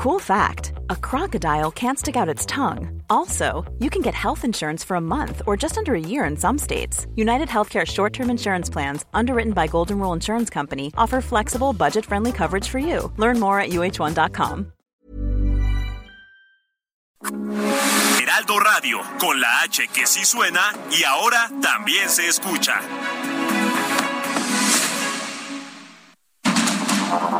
Cool fact a crocodile can't stick out its tongue. Also, you can get health insurance for a month or just under a year in some states. United Healthcare short term insurance plans, underwritten by Golden Rule Insurance Company, offer flexible, budget friendly coverage for you. Learn more at uh1.com. Heraldo Radio, con la H que sí suena y ahora también se escucha.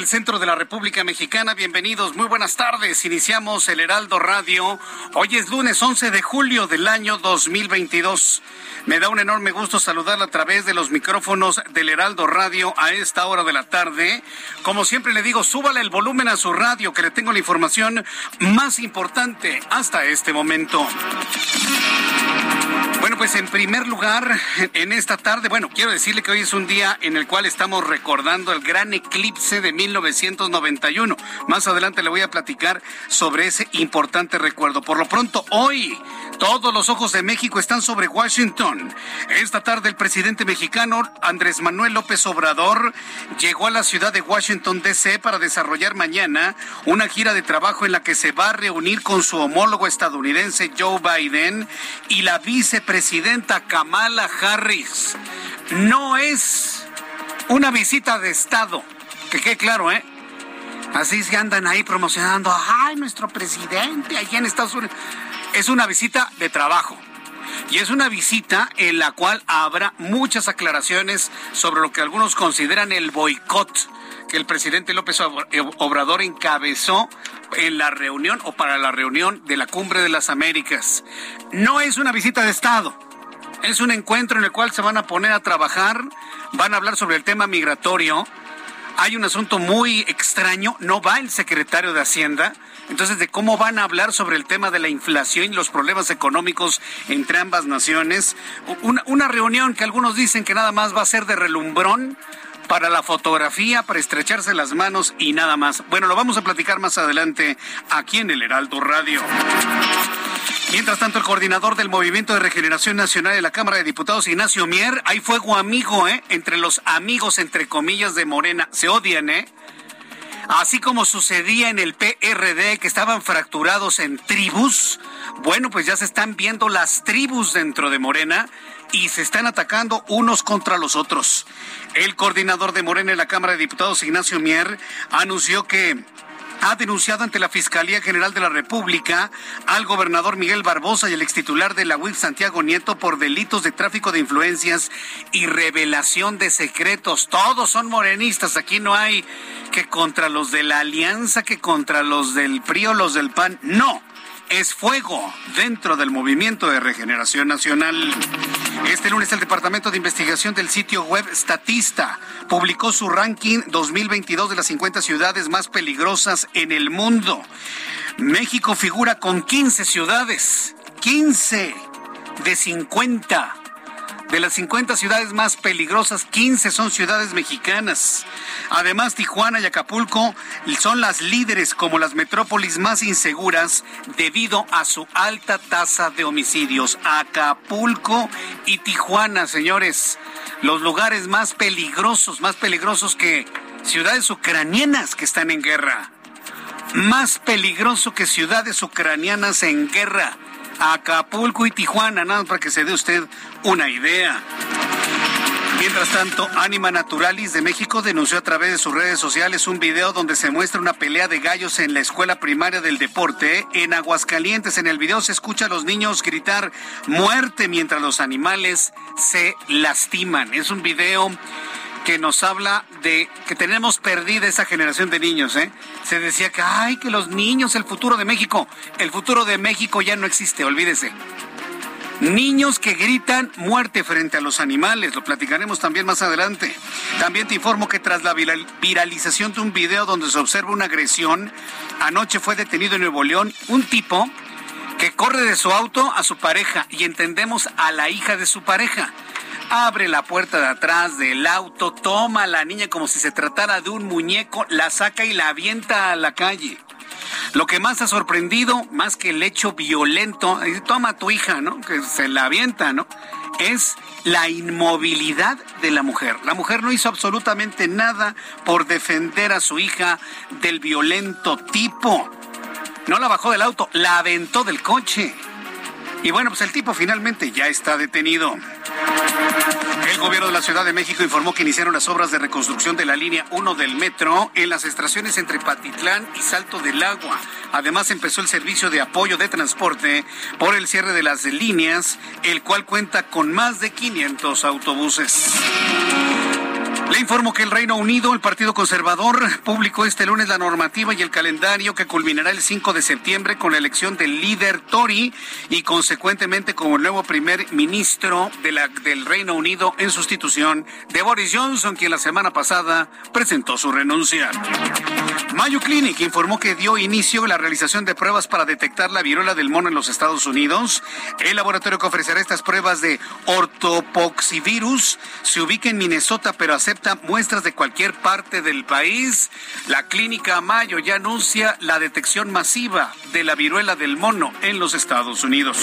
Del centro de la República Mexicana. Bienvenidos, muy buenas tardes. Iniciamos el Heraldo Radio. Hoy es lunes 11 de julio del año 2022. Me da un enorme gusto saludarla a través de los micrófonos del Heraldo Radio a esta hora de la tarde. Como siempre le digo, súbale el volumen a su radio que le tengo la información más importante hasta este momento. Pues en primer lugar, en esta tarde, bueno, quiero decirle que hoy es un día en el cual estamos recordando el gran eclipse de 1991. Más adelante le voy a platicar sobre ese importante recuerdo. Por lo pronto, hoy todos los ojos de México están sobre Washington. Esta tarde el presidente mexicano Andrés Manuel López Obrador llegó a la ciudad de Washington, D.C. para desarrollar mañana una gira de trabajo en la que se va a reunir con su homólogo estadounidense Joe Biden y la vicepresidenta presidenta Kamala Harris. No es una visita de Estado, que quede claro, ¿eh? Así se andan ahí promocionando, ay, nuestro presidente allá en Estados Unidos. Es una visita de trabajo. Y es una visita en la cual habrá muchas aclaraciones sobre lo que algunos consideran el boicot que el presidente López Obrador encabezó en la reunión o para la reunión de la Cumbre de las Américas. No es una visita de Estado. Es un encuentro en el cual se van a poner a trabajar, van a hablar sobre el tema migratorio. Hay un asunto muy extraño, no va el secretario de Hacienda, entonces de cómo van a hablar sobre el tema de la inflación y los problemas económicos entre ambas naciones. Una, reunión que algunos dicen que nada más va a ser de relumbrón, para la fotografía, para estrecharse las manos y nada más. Bueno, lo vamos a platicar más adelante aquí en el Heraldo Radio. Mientras tanto, el coordinador del Movimiento de Regeneración Nacional de la Cámara de Diputados, Ignacio Mier, hay fuego amigo, ¿eh? Entre los amigos, entre comillas, de Morena. Se odian, ¿eh? Así como sucedía en el PRD, que estaban fracturados en tribus, bueno, pues ya se están viendo las tribus dentro de Morena y se están atacando unos contra los otros. El coordinador de Morena en la Cámara de Diputados, Ignacio Mier, anunció que ha denunciado ante la Fiscalía General de la República al gobernador Miguel Barbosa y el extitular de la UIF Santiago Nieto por delitos de tráfico de influencias y revelación de secretos. Todos son morenistas, aquí no hay que contra los de la Alianza, que contra los del PRI los del PAN. No es fuego dentro del movimiento de regeneración nacional. Este lunes el Departamento de Investigación del sitio web Statista publicó su ranking 2022 de las 50 ciudades más peligrosas en el mundo. México figura con 15 ciudades, 15 de 50 de las 50 ciudades más peligrosas, 15 son ciudades mexicanas. Además, Tijuana y Acapulco son las líderes como las metrópolis más inseguras debido a su alta tasa de homicidios. Acapulco y Tijuana, señores, los lugares más peligrosos, más peligrosos que ciudades ucranianas que están en guerra. Más peligroso que ciudades ucranianas en guerra. Acapulco y Tijuana, nada para que se dé usted una idea. Mientras tanto, Anima Naturalis de México denunció a través de sus redes sociales un video donde se muestra una pelea de gallos en la escuela primaria del deporte en Aguascalientes. En el video se escucha a los niños gritar muerte mientras los animales se lastiman. Es un video que nos habla de que tenemos perdida esa generación de niños, ¿eh? Se decía que, ay, que los niños, el futuro de México. El futuro de México ya no existe, olvídese. Niños que gritan muerte frente a los animales, lo platicaremos también más adelante. También te informo que tras la viralización de un video donde se observa una agresión, anoche fue detenido en Nuevo León un tipo que corre de su auto a su pareja y entendemos a la hija de su pareja abre la puerta de atrás del auto, toma a la niña como si se tratara de un muñeco, la saca y la avienta a la calle. Lo que más ha sorprendido, más que el hecho violento, toma a tu hija, ¿no? Que se la avienta, ¿no? Es la inmovilidad de la mujer. La mujer no hizo absolutamente nada por defender a su hija del violento tipo. No la bajó del auto, la aventó del coche. Y bueno, pues el tipo finalmente ya está detenido. El gobierno de la Ciudad de México informó que iniciaron las obras de reconstrucción de la línea 1 del metro en las estaciones entre Patitlán y Salto del Agua. Además, empezó el servicio de apoyo de transporte por el cierre de las líneas, el cual cuenta con más de 500 autobuses. Le informo que el Reino Unido, el Partido Conservador, publicó este lunes la normativa y el calendario que culminará el 5 de septiembre con la elección del líder Tory y consecuentemente como el nuevo primer ministro del Reino Unido en sustitución de Boris Johnson, quien la semana pasada presentó su renuncia. Mayo Clinic informó que dio inicio a la realización de pruebas para detectar la viruela del mono en los Estados Unidos. El laboratorio que ofrecerá estas pruebas de ortopoxivirus se ubica en Minnesota, pero acepta muestras de cualquier parte del país. La clínica Mayo ya anuncia la detección masiva de la viruela del mono en los Estados Unidos.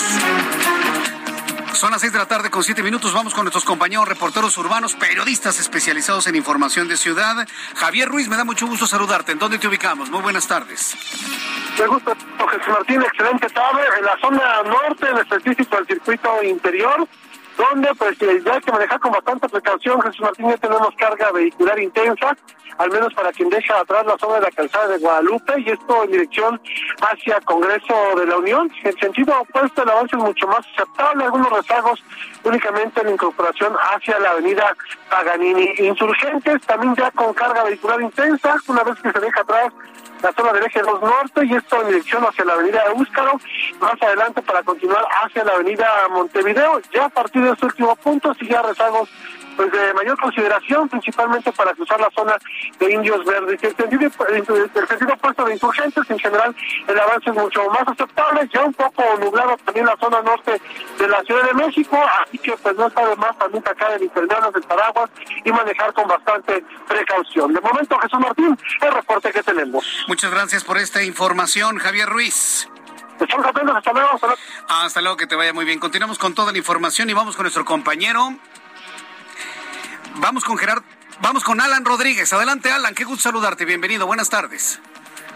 Son las seis de la tarde con siete minutos. Vamos con nuestros compañeros reporteros urbanos, periodistas especializados en información de ciudad. Javier Ruiz, me da mucho gusto saludarte. ¿En dónde te ubicamos? Muy buenas tardes. Me gusta, Jesús Martín. Excelente tarde. En la zona norte, en específico del circuito interior, donde pues hay que manejar con bastante precaución. Jesús Martín, ya tenemos carga vehicular intensa, al menos para quien deja atrás la zona de la calzada de Guadalupe, y esto en dirección hacia Congreso de la Unión. En sentido opuesto, el avance es mucho más aceptable, algunos rezagos únicamente en incorporación hacia la avenida Paganini. Insurgentes también ya con carga vehicular intensa, una vez que se deja atrás la zona del eje 2 norte y esto en dirección hacia la avenida Úscaro, más adelante para continuar hacia la avenida Montevideo. Ya a partir de este último punto, si ya rezagos pues de mayor consideración, principalmente para cruzar la zona de Indios Verdes. El sentido, el sentido opuesto de insurgentes, en general, el avance es mucho más aceptable, ya un poco nublado también la zona norte de la Ciudad de México, así que pues no está de más también sacar el internet del paraguas y manejar con bastante precaución. De momento, Jesús Martín, el reporte que tenemos. Muchas gracias por esta información, Javier Ruiz. Estamos atentos, hasta luego. Hasta luego. Hasta luego, que te vaya muy bien. Continuamos con toda la información y vamos con nuestro compañero Vamos con Gerardo, vamos con Alan Rodríguez. Adelante, Alan, qué gusto saludarte. Bienvenido, buenas tardes.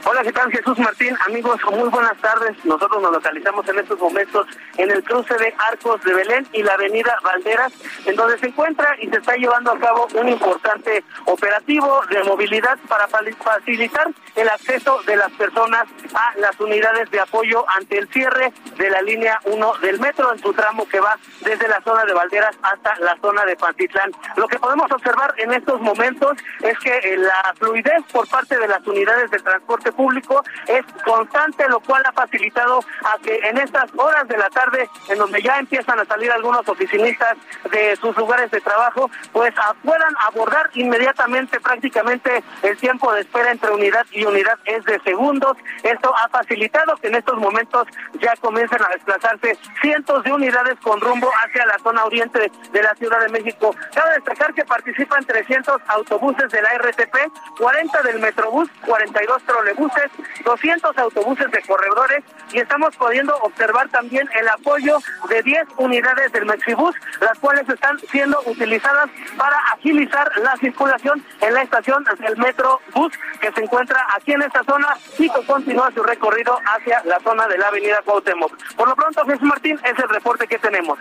Hola, ¿qué tal? Jesús Martín, amigos, muy buenas tardes. Nosotros nos localizamos en estos momentos en el cruce de Arcos de Belén y la avenida Valderas, en donde se encuentra y se está llevando a cabo un importante operativo de movilidad para facilitar el acceso de las personas a las unidades de apoyo ante el cierre de la línea 1 del metro en su tramo que va desde la zona de Valderas hasta la zona de Pantitlán. Lo que podemos observar en estos momentos es que eh, la fluidez por parte de las unidades de transporte público es constante, lo cual ha facilitado a que en estas horas de la tarde, en donde ya empiezan a salir algunos oficinistas de sus lugares de trabajo, pues puedan abordar inmediatamente prácticamente el tiempo de espera entre unidad y unidad es de segundos. Esto ha facilitado que en estos momentos ya comiencen a desplazarse cientos de unidades con rumbo hacia la zona oriente de la Ciudad de México. Cabe destacar que participan 300 autobuses de la RTP, 40 del Metrobús, 42 trolebús autobuses, 200 autobuses de corredores y estamos pudiendo observar también el apoyo de 10 unidades del Mexibus, las cuales están siendo utilizadas para agilizar la circulación en la estación del Metro Bus que se encuentra aquí en esta zona y que continúa su recorrido hacia la zona de la Avenida Cuauhtémoc. Por lo pronto, Jesús Martín, es el reporte que tenemos.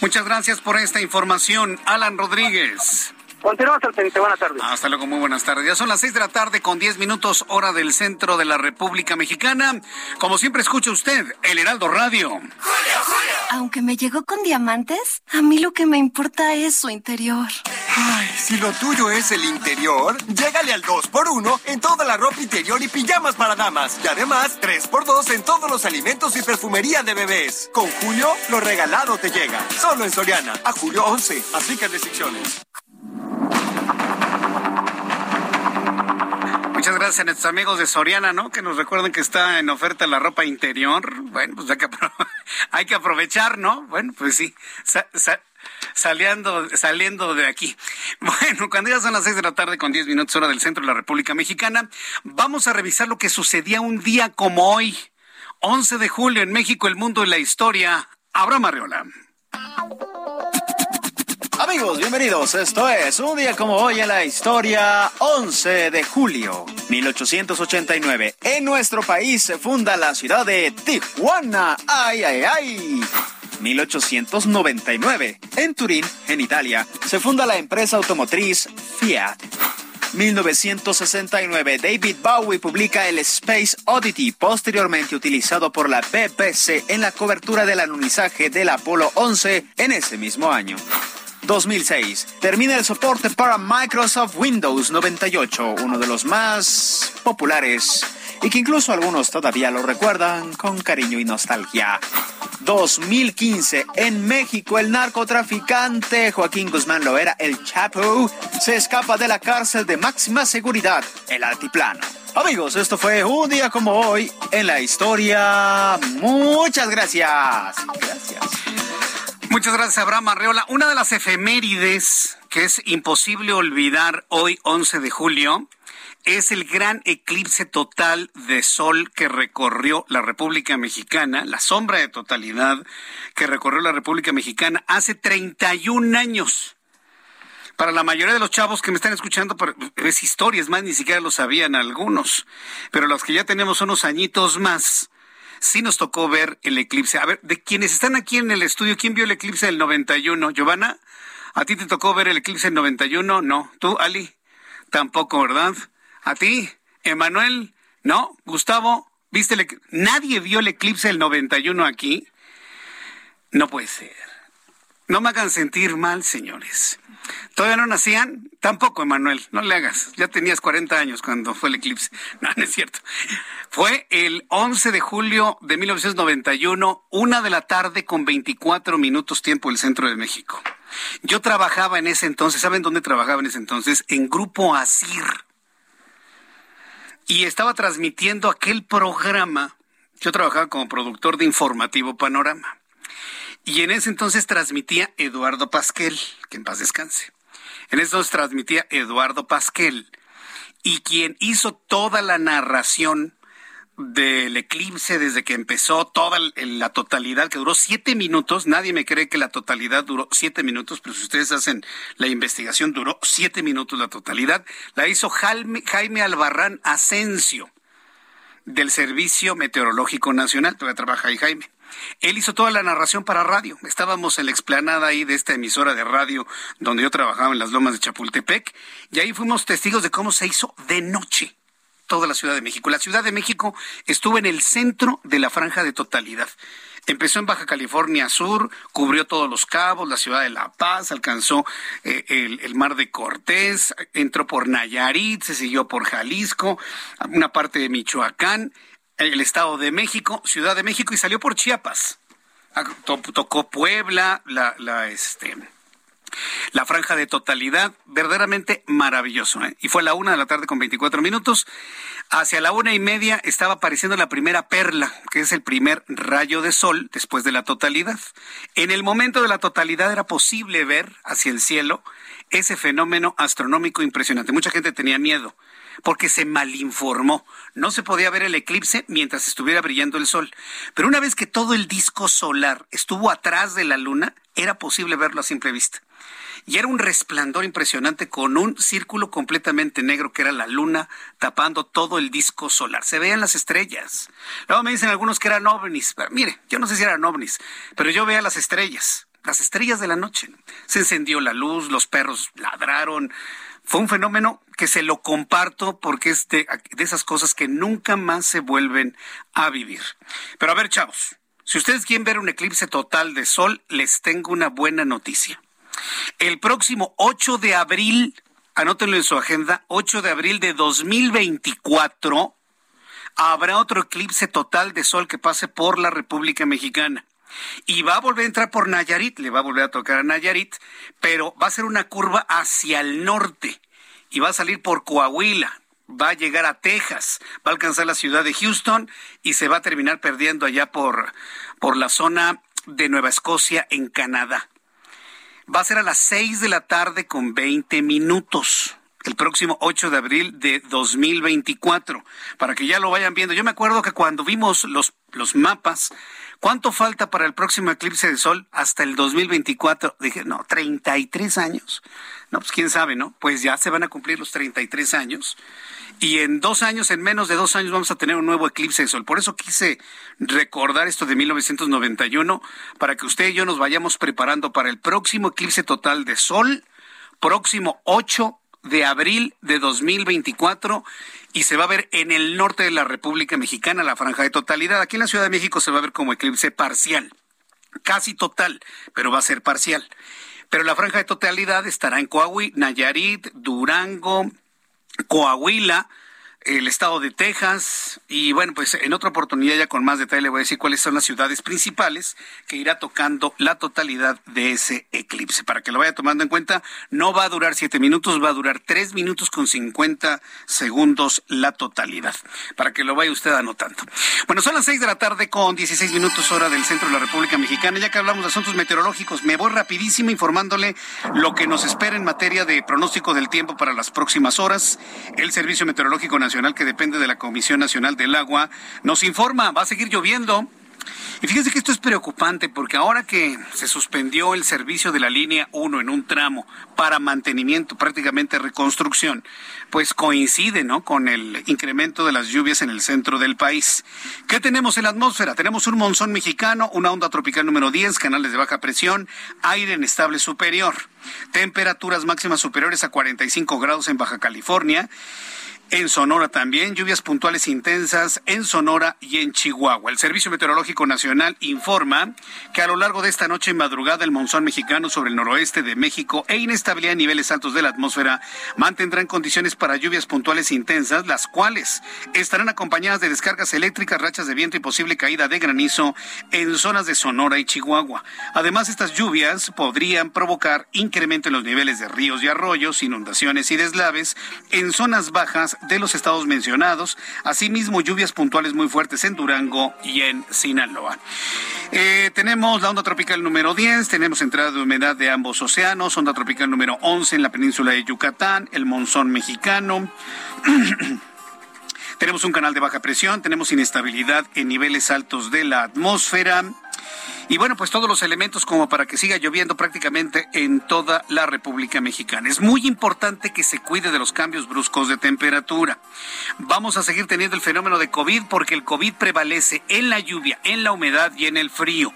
Muchas gracias por esta información, Alan Rodríguez. Continuamos al pendiente. Buenas tardes. Hasta luego, muy buenas tardes. Ya son las seis de la tarde con diez minutos hora del centro de la República Mexicana. Como siempre escucha usted, el Heraldo Radio. Aunque me llegó con diamantes, a mí lo que me importa es su interior. Ay, si lo tuyo es el interior, llégale al 2x1 en toda la ropa interior y pijamas para damas. Y además, 3x2 en todos los alimentos y perfumería de bebés. Con Julio, lo regalado te llega. Solo en Soriana. A julio 11. Aplica restricciones. Gracias a nuestros amigos de Soriana, ¿no? Que nos recuerden que está en oferta la ropa interior. Bueno, pues hay que, aprovechar, ¿no? Bueno, pues sí. saliendo, saliendo de aquí. Bueno, cuando ya son las seis de la tarde con diez minutos hora del centro de la República Mexicana, vamos a revisar lo que sucedía un día como hoy, 11 de julio en México, el mundo y la historia. Abraham Arreola. Bienvenidos. Esto es un día como hoy en la historia, 11 de julio 1889. En nuestro país se funda la ciudad de Tijuana. ¡Ay, ay, ay! 1899. En Turín, en Italia, se funda la empresa automotriz Fiat. 1969, David Bowie publica el Space Oddity, posteriormente utilizado por la BBC en la cobertura del alunizaje del Apolo 11 en ese mismo año. 2006. Termina el soporte para Microsoft Windows 98, uno de los más populares y que incluso algunos todavía lo recuerdan con cariño y nostalgia. 2015. En México, el narcotraficante Joaquín Guzmán Loera, el Chapo, se escapa de la cárcel de máxima seguridad, el Altiplano. Amigos, esto fue un día como hoy en la historia. Muchas gracias. Gracias. Muchas gracias, Abraham Arreola. Una de las efemérides que es imposible olvidar hoy, 11 de julio, es el gran eclipse total de sol que recorrió la República Mexicana, la sombra de totalidad que recorrió la República Mexicana hace 31 años. Para la mayoría de los chavos que me están escuchando, es historia, es más, ni siquiera lo sabían algunos. Pero los que ya tenemos unos añitos más, sí nos tocó ver el eclipse. A ver, de quienes están aquí en el estudio, ¿quién vio el eclipse del 91? Giovanna, ¿a ti te tocó ver el eclipse del 91? No. ¿Tú, Ali? Tampoco, ¿verdad? ¿A ti? ¿Emanuel? ¿No? ¿Gustavo? ¿Viste el ¿Nadie vio el eclipse del 91 aquí? No puede ser. No me hagan sentir mal, señores. ¿Todavía no nacían? Tampoco, Emanuel, no le hagas. Ya tenías 40 años cuando fue el eclipse. No, no es cierto. Fue el 11 de julio de 1991, una de la tarde con 24 minutos tiempo del centro de México. Yo trabajaba en ese entonces, ¿saben dónde trabajaba en ese entonces? En Grupo Asir. Y estaba transmitiendo aquel programa. Yo trabajaba como productor de Informativo Panorama. Y en ese entonces transmitía Eduardo Pasquel, que en paz descanse. En ese entonces transmitía Eduardo Pasquel. Y quien hizo toda la narración del eclipse desde que empezó toda la totalidad que duró siete minutos. Nadie me cree que la totalidad duró siete minutos, pero si ustedes hacen la investigación, duró siete minutos la totalidad. La hizo Jaime, Albarrán Asensio del Servicio Meteorológico Nacional. Todavía trabaja ahí Jaime. Él hizo toda la narración para radio. Estábamos en la explanada ahí de esta emisora de radio donde yo trabajaba en las lomas de Chapultepec y ahí fuimos testigos de cómo se hizo de noche toda la Ciudad de México. La Ciudad de México estuvo en el centro de la franja de totalidad. Empezó en Baja California Sur, cubrió todos los cabos, la ciudad de La Paz, alcanzó eh, el, el, mar de Cortés, entró por Nayarit, se siguió por Jalisco, una parte de Michoacán el Estado de México, Ciudad de México y salió por Chiapas. Ah, tocó Puebla, la, la, este, la franja de totalidad, verdaderamente maravilloso. ¿eh? Y fue a la una de la tarde con 24 minutos. Hacia la una y media estaba apareciendo la primera perla, que es el primer rayo de sol después de la totalidad. En el momento de la totalidad era posible ver hacia el cielo ese fenómeno astronómico impresionante. Mucha gente tenía miedo porque se malinformó. No se podía ver el eclipse mientras estuviera brillando el sol. Pero una vez que todo el disco solar estuvo atrás de la luna, era posible verlo a simple vista. Y era un resplandor impresionante con un círculo completamente negro que era la luna tapando todo el disco solar. Se veían las estrellas. Luego me dicen algunos que eran ovnis. mire, yo no sé si eran ovnis, pero yo veía las estrellas las estrellas de la noche. Se encendió la luz, los perros ladraron, fue un fenómeno que se lo comparto porque es de, esas cosas que nunca más se vuelven a vivir. Pero a ver, chavos, si ustedes quieren ver un eclipse total de sol, les tengo una buena noticia. El próximo 8 de abril, anótenlo en su agenda, 8 de abril de 2024, habrá otro eclipse total de sol que pase por la República Mexicana y va a volver a entrar por Nayarit, le va a volver a tocar a Nayarit, pero va a ser una curva hacia el norte y va a salir por Coahuila, va a llegar a Texas, va a alcanzar la ciudad de Houston y se va a terminar perdiendo allá por, por la zona de Nueva Escocia en Canadá. Va a ser a las 6 de la tarde con 20 minutos el próximo 8 de abril de 2024, para que ya lo vayan viendo. Yo me acuerdo que cuando vimos los, los mapas, ¿Cuánto falta para el próximo eclipse de sol? Hasta el 2024. Dije, no, 33 años. No, pues quién sabe, ¿no? Pues ya se van a cumplir los 33 años. Y en dos años, en menos de dos años, vamos a tener un nuevo eclipse de sol. Por eso quise recordar esto de 1991, para que usted y yo nos vayamos preparando para el próximo eclipse total de sol, próximo 8 de abril de 2024 y se va a ver en el norte de la República Mexicana la franja de totalidad. Aquí en la Ciudad de México se va a ver como eclipse parcial, casi total, pero va a ser parcial. Pero la franja de totalidad estará en Coahuila, Nayarit, Durango, Coahuila, el estado de Texas y bueno, pues en otra oportunidad ya con más detalle le voy a decir cuáles son las ciudades principales que irá tocando la totalidad de ese eclipse. Para que lo vaya tomando en cuenta, no va a durar siete minutos, va a durar tres minutos con cincuenta segundos la totalidad. Para que lo vaya usted anotando. Bueno, son las seis de la tarde con dieciséis minutos hora del centro de la República Mexicana. Ya que hablamos de asuntos meteorológicos, me voy rapidísimo informándole lo que nos espera en materia de pronóstico del tiempo para las próximas horas. El Servicio Meteorológico Nacional que depende de la Comisión Nacional del Agua, nos informa, va a seguir lloviendo. Y fíjense que esto es preocupante porque ahora que se suspendió el servicio de la línea 1 en un tramo para mantenimiento, prácticamente reconstrucción, pues coincide ¿no? con el incremento de las lluvias en el centro del país. ¿Qué tenemos en la atmósfera? Tenemos un monzón mexicano, una onda tropical número 10, canales de baja presión, aire inestable superior, temperaturas máximas superiores a 45 grados en Baja California en Sonora también, lluvias puntuales intensas en Sonora y en Chihuahua. El Servicio Meteorológico Nacional informa que a lo largo de esta noche y madrugada el monzón mexicano sobre el noroeste de México e inestabilidad en niveles altos de la atmósfera mantendrán condiciones para lluvias puntuales intensas, las cuales estarán acompañadas de descargas eléctricas, rachas de viento y posible caída de granizo en zonas de Sonora y Chihuahua. Además, estas lluvias podrían provocar incremento en los niveles de ríos y arroyos, inundaciones y deslaves en zonas bajas de los estados mencionados, asimismo lluvias puntuales muy fuertes en Durango y en Sinaloa. Eh, tenemos la onda tropical número 10, tenemos entrada de humedad de ambos océanos, onda tropical número 11 en la península de Yucatán, el monzón mexicano. tenemos un canal de baja presión, tenemos inestabilidad en niveles altos de la atmósfera. Y bueno, pues todos los elementos como para que siga lloviendo prácticamente en toda la República Mexicana. Es muy importante que se cuide de los cambios bruscos de temperatura. Vamos a seguir teniendo el fenómeno de COVID porque el COVID prevalece en la lluvia, en la humedad y en el frío.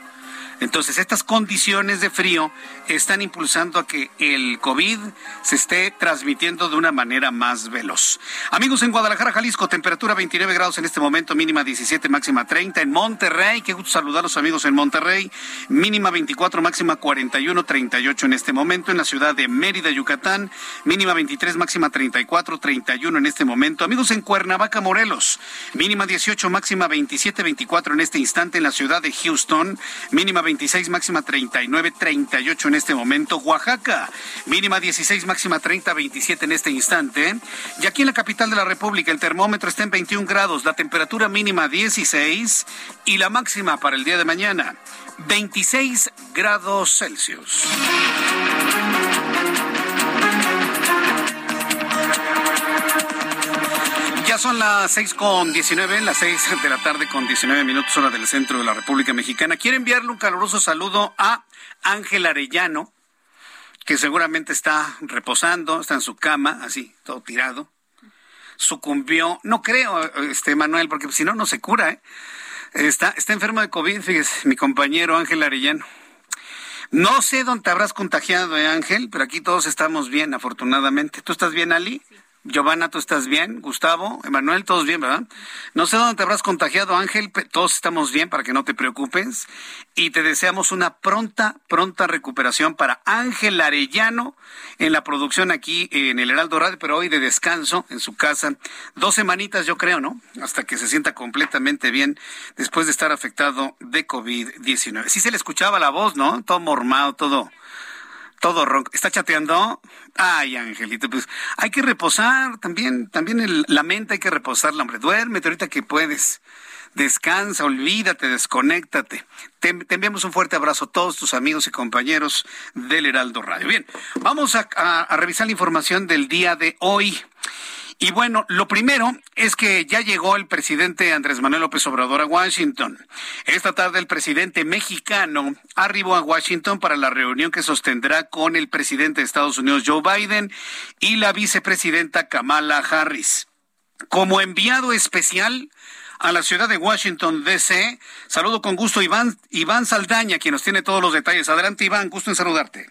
Entonces, estas condiciones de frío están impulsando a que el COVID se esté transmitiendo de una manera más veloz. Amigos en Guadalajara, Jalisco, temperatura 29 grados en este momento, mínima 17, máxima 30. En Monterrey, qué gusto saludar a los amigos en Monterrey, mínima 24, máxima 41, 38 en este momento. En la ciudad de Mérida, Yucatán, mínima 23, máxima 34, 31 en este momento. Amigos en Cuernavaca, Morelos, mínima 18, máxima 27, 24 en este instante. En la ciudad de Houston, mínima 26, máxima 39, 38 en este momento. Oaxaca, mínima 16, máxima 30, 27 en este instante. Y aquí en la capital de la República, el termómetro está en 21 grados, la temperatura mínima 16 y la máxima para el día de mañana 26 grados Celsius. Son las seis con diecinueve, las seis de la tarde con diecinueve minutos hora del centro de la República Mexicana. Quiero enviarle un caluroso saludo a Ángel Arellano, que seguramente está reposando, está en su cama, así, todo tirado. Sucumbió, no creo, este Manuel, porque si no, no se cura, ¿eh? Está, está enfermo de COVID, fíjese, mi compañero Ángel Arellano. No sé dónde te habrás contagiado, ¿eh, Ángel, pero aquí todos estamos bien, afortunadamente. ¿Tú estás bien, Ali? Giovanna, ¿tú estás bien? Gustavo, Emanuel, todos bien, ¿verdad? No sé dónde te habrás contagiado, Ángel, todos estamos bien para que no te preocupes. Y te deseamos una pronta, pronta recuperación para Ángel Arellano en la producción aquí en el Heraldo Radio, pero hoy de descanso en su casa. Dos semanitas, yo creo, ¿no? Hasta que se sienta completamente bien después de estar afectado de COVID-19. Sí se le escuchaba la voz, ¿no? Todo mormado, todo todo ronco. ¿Está chateando? Ay, Angelito, pues hay que reposar también, también la mente hay que reposarla, hombre. Duérmete ahorita que puedes. Descansa, olvídate, desconéctate. Te, enviamos un fuerte abrazo a todos tus amigos y compañeros del Heraldo Radio. Bien, vamos a revisar la información del día de hoy. Y bueno, lo primero es que ya llegó el presidente Andrés Manuel López Obrador a Washington. Esta tarde el presidente mexicano arribó a Washington para la reunión que sostendrá con el presidente de Estados Unidos Joe Biden y la vicepresidenta Kamala Harris. Como enviado especial a la ciudad de Washington, D.C., saludo con gusto Iván, Iván Saldaña, quien nos tiene todos los detalles. Adelante, Iván, gusto en saludarte.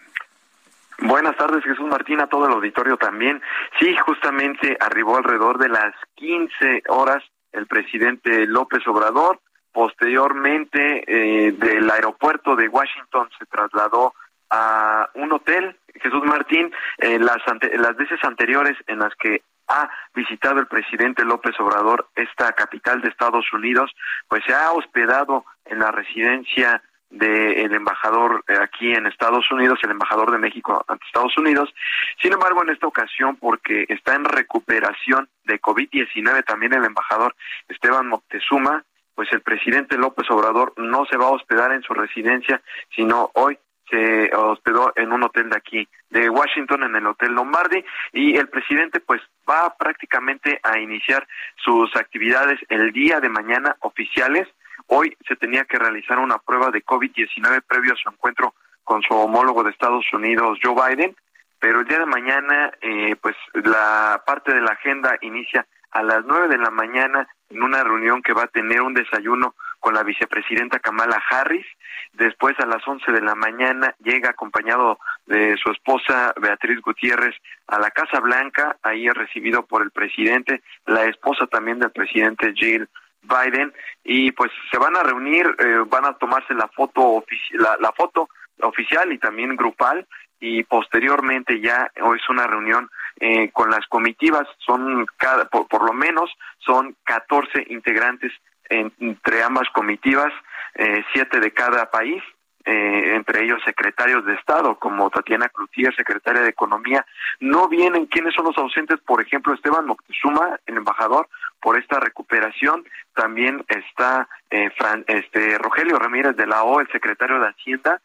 Buenas tardes, Jesús Martín, a todo el auditorio también. Sí, justamente arribó alrededor de las 15 horas el presidente López Obrador. Posteriormente, eh, del aeropuerto de Washington se trasladó a un hotel, Jesús Martín, en las, las veces anteriores en las que ha visitado el presidente López Obrador esta capital de Estados Unidos, pues se ha hospedado en la residencia del embajador eh, aquí en Estados Unidos, el embajador de México ante Estados Unidos. Sin embargo, en esta ocasión, porque está en recuperación de COVID-19 también el embajador Esteban Moctezuma, pues el presidente López Obrador no se va a hospedar en su residencia, sino hoy se hospedó en un hotel de aquí, de Washington, en el Hotel Lombardi, y el presidente pues va prácticamente a iniciar sus actividades el día de mañana oficiales Hoy se tenía que realizar una prueba de COVID-19 previo a su encuentro con su homólogo de Estados Unidos, Joe Biden, pero el día de mañana, eh, pues la parte de la agenda inicia a las nueve de la mañana en una reunión que va a tener un desayuno con la vicepresidenta Kamala Harris. Después a las once de la mañana llega acompañado de su esposa Beatriz Gutiérrez a la Casa Blanca. Ahí es recibido por el presidente, la esposa también del presidente Jill Biden y pues se van a reunir, eh, van a tomarse la foto la, foto oficial y también grupal y posteriormente ya es una reunión eh, con las comitivas, son cada, por, lo menos son 14 integrantes entre ambas comitivas, eh, siete de cada país, eh, entre ellos secretarios de Estado, como Tatiana Cloutier, secretaria de Economía. No vienen quiénes son los ausentes, por ejemplo, Esteban Moctezuma, el embajador, por esta recuperación. También está eh, este, Rogelio Ramírez de la O, el secretario de Hacienda,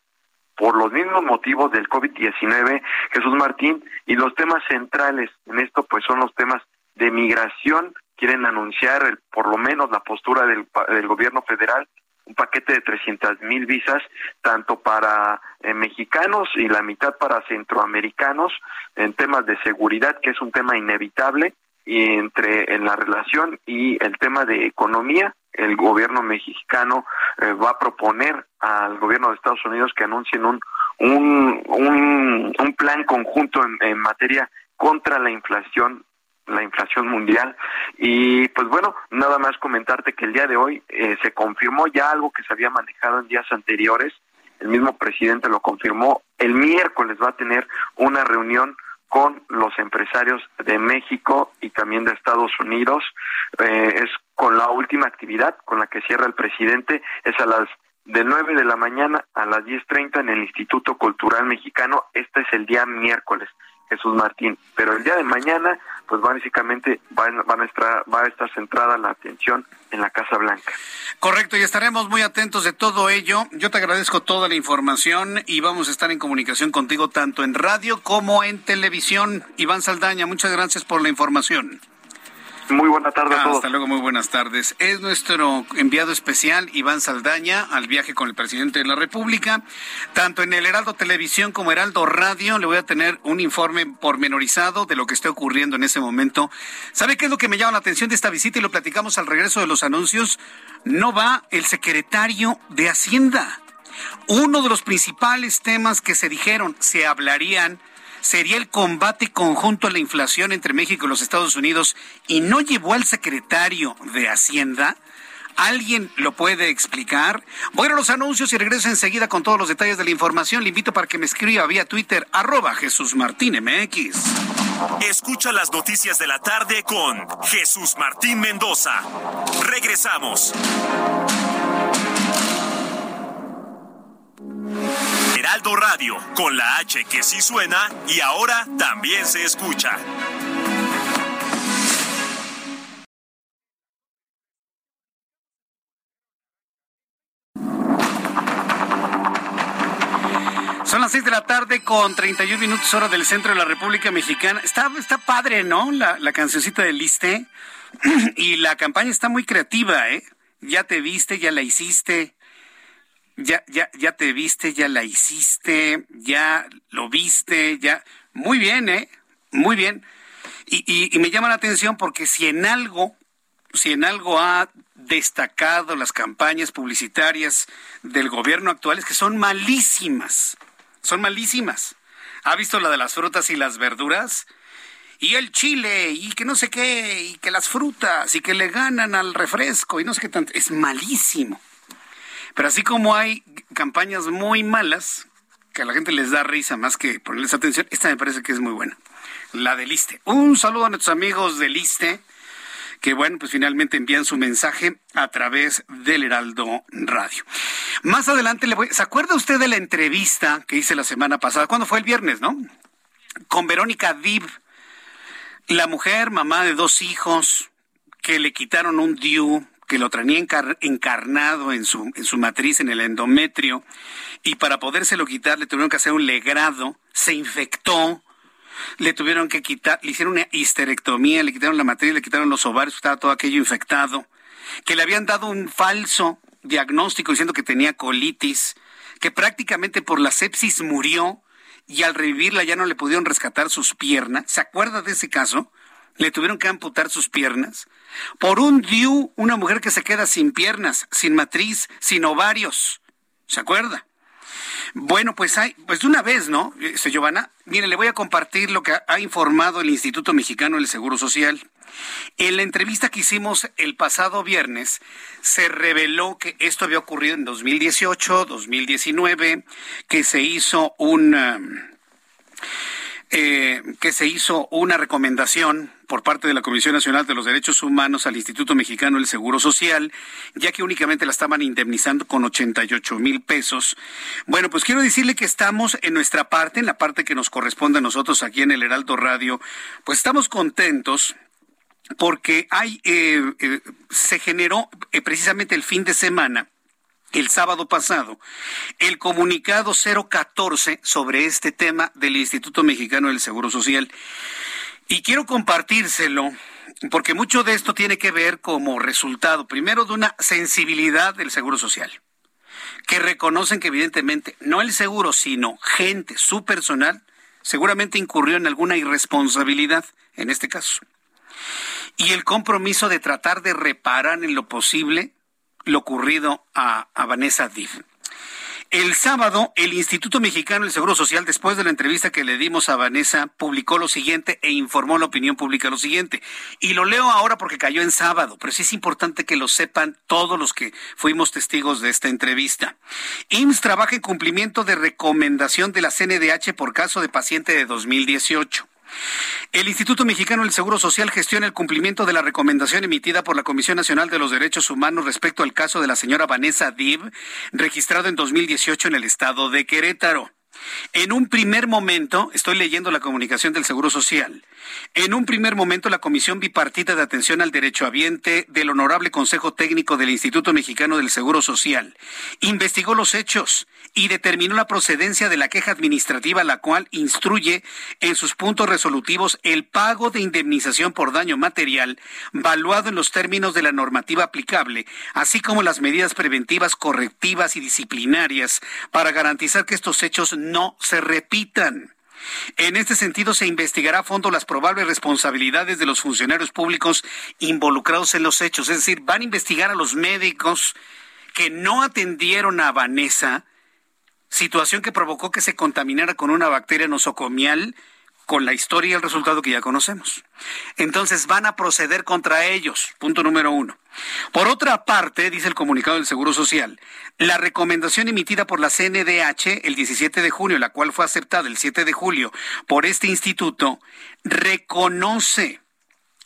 por los mismos motivos del COVID-19, Jesús Martín, y los temas centrales en esto pues son los temas de migración, quieren anunciar el, por lo menos la postura del, del gobierno federal, un paquete de 300 mil visas, tanto para eh, mexicanos y la mitad para centroamericanos, en temas de seguridad, que es un tema inevitable, y entre en la relación y el tema de economía, el gobierno mexicano eh, va a proponer al gobierno de Estados Unidos que anuncien un un, un, plan conjunto en, materia contra la inflación la inflación mundial y pues bueno nada más comentarte que el día de hoy eh, se confirmó ya algo que se había manejado en días anteriores el mismo presidente lo confirmó el miércoles va a tener una reunión con los empresarios de México y también de Estados Unidos. Eh, es con la última actividad con la que cierra el presidente, es a las de 9 de la mañana a las 10.30 en el Instituto Cultural Mexicano. Este es el día miércoles. Jesús Martín. Pero el día de mañana, pues básicamente van, van a estar, va a estar centrada la atención en la Casa Blanca. Correcto, y estaremos muy atentos de todo ello. Yo te agradezco toda la información y vamos a estar en comunicación contigo tanto en radio como en televisión. Iván Saldaña, muchas gracias por la información. Muy buena tarde a todos. Hasta luego, muy buenas tardes. Es nuestro enviado especial, Iván Saldaña, al viaje con el presidente de la República. Tanto en el Heraldo Televisión como Heraldo Radio le voy a tener un informe pormenorizado de lo que está ocurriendo en ese momento. ¿Sabe qué es lo que me llama la atención de esta visita y lo platicamos al regreso de los anuncios? No va el secretario de Hacienda. Uno de los principales temas que se dijeron, se hablarían sería el combate conjunto a la inflación entre México y los Estados Unidos y no llevó al secretario de Hacienda? ¿Alguien lo puede explicar? Voy a los anuncios y regreso enseguida con todos los detalles de la información. Le invito para que me escriba vía Twitter, arroba Jesús Martín MX. Escucha las noticias de la tarde con Jesús Martín Mendoza. Regresamos. Heraldo Radio, con la H que sí suena y ahora también se escucha. Son las seis de la tarde con 31 minutos hora del centro de la República Mexicana. Está, está padre, ¿no? La, la cancioncita del Liste. y la campaña está muy creativa, ¿eh? Ya te viste, ya la hiciste ya, ya, ya te viste, ya la hiciste, ya lo viste, ya. Muy bien, ¿eh? Muy bien. Y, y, me llama la atención porque si en algo, si en algo ha destacado las campañas publicitarias del gobierno actual es que son malísimas. Son malísimas. ¿Ha visto la de las frutas y las verduras? y el chile y que no sé qué y que las frutas y que le ganan al refresco y no sé qué tanto. Es malísimo. Pero así como hay campañas muy malas, que a la gente les da risa más que ponerles atención, esta me parece que es muy buena. La de Liste. Un saludo a nuestros amigos de Liste, que bueno, pues finalmente envían su mensaje a través del Heraldo Radio. Más adelante le voy, ¿se acuerda usted de la entrevista que hice la semana pasada? ¿Cuándo fue el viernes, no? Con Verónica Dib, la mujer, mamá de dos hijos, que le quitaron un DIU que lo tenía encarnado en su, en su matriz, en el endometrio, y para podérselo quitar le tuvieron que hacer un legrado, se infectó, le tuvieron que quitar, le hicieron una histerectomía, le quitaron la matriz, le quitaron los ovarios, estaba todo aquello infectado, que le habían dado un falso diagnóstico diciendo que tenía colitis, que prácticamente por la sepsis murió y al revivirla ya no le pudieron rescatar sus piernas. ¿Se acuerda de ese caso? Le tuvieron que amputar sus piernas. Por un DIU, una mujer que se queda sin piernas, sin matriz, sin ovarios. ¿Se acuerda? Bueno, pues hay, pues de una vez, ¿no? Este, Giovanna, mire, le voy a compartir lo que ha informado el Instituto Mexicano del Seguro Social. En la entrevista que hicimos el pasado viernes, se reveló que esto había ocurrido en 2018, 2019, que se hizo un... Um, eh, que se hizo una recomendación por parte de la Comisión Nacional de los Derechos Humanos al Instituto Mexicano del Seguro Social, ya que únicamente la estaban indemnizando con 88 mil pesos. Bueno, pues quiero decirle que estamos en nuestra parte, en la parte que nos corresponde a nosotros aquí en el Heraldo Radio, pues estamos contentos porque hay, eh, eh, se generó precisamente el fin de semana el sábado pasado el comunicado 014 sobre este tema del Instituto Mexicano del Seguro Social. Y quiero compartírselo porque mucho de esto tiene que ver como resultado, primero, de una sensibilidad del Seguro Social, que reconocen que evidentemente no el seguro, sino gente, su personal, seguramente incurrió en alguna irresponsabilidad en este caso. Y el compromiso de tratar de reparar en lo posible lo ocurrido a, Vanessa Diff. El sábado, el Instituto Mexicano del Seguro Social, después de la entrevista que le dimos a Vanessa, publicó lo siguiente e informó a la opinión pública lo siguiente. Y lo leo ahora porque cayó en sábado, pero sí es importante que lo sepan todos los que fuimos testigos de esta entrevista. IMSS trabaja en cumplimiento de recomendación de la CNDH por caso de paciente de 2018. El Instituto Mexicano del Seguro Social gestiona el cumplimiento de la recomendación emitida por la Comisión Nacional de los Derechos Humanos respecto al caso de la señora Vanessa Dib, registrado en 2018 en el estado de Querétaro. En un primer momento, estoy leyendo la comunicación del Seguro Social, en un primer momento la Comisión Bipartita de Atención al Derecho Habiente del Honorable Consejo Técnico del Instituto Mexicano del Seguro Social investigó los hechos y determinó la procedencia de la queja administrativa, la cual instruye en sus puntos resolutivos el pago de indemnización por daño material valuado en los términos de la normativa aplicable, así como las medidas preventivas, correctivas y disciplinarias para garantizar que estos hechos no se repitan. En este sentido, se investigará a fondo las probables responsabilidades de los funcionarios públicos involucrados en los hechos. Es decir, van a investigar a los médicos que no atendieron a Vanessa, situación que provocó que se contaminara con una bacteria nosocomial con la historia y el resultado que ya conocemos. Entonces van a proceder contra ellos, punto número uno. Por otra parte, dice el comunicado del Seguro Social, la recomendación emitida por la CNDH el 17 de junio, la cual fue aceptada el 7 de julio por este instituto, reconoce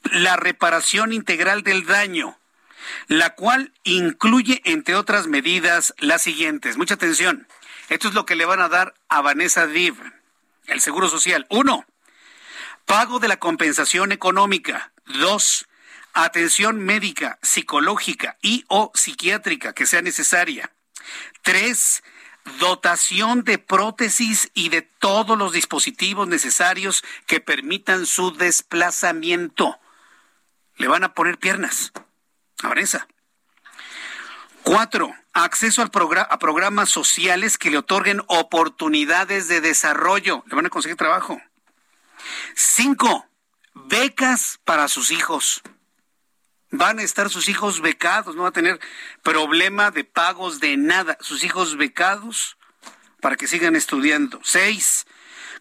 la reparación integral del daño, la cual incluye, entre otras medidas, las siguientes. Mucha atención. Esto es lo que le van a dar a Vanessa Div, el Seguro Social. Uno, Pago de la compensación económica. Dos, atención médica, psicológica y o psiquiátrica que sea necesaria. Tres, dotación de prótesis y de todos los dispositivos necesarios que permitan su desplazamiento. Le van a poner piernas a Vanessa. Cuatro, acceso al a programas sociales que le otorguen oportunidades de desarrollo. Le van a conseguir trabajo. Cinco, becas para sus hijos. Van a estar sus hijos becados, no va a tener problema de pagos de nada. Sus hijos becados para que sigan estudiando. Seis,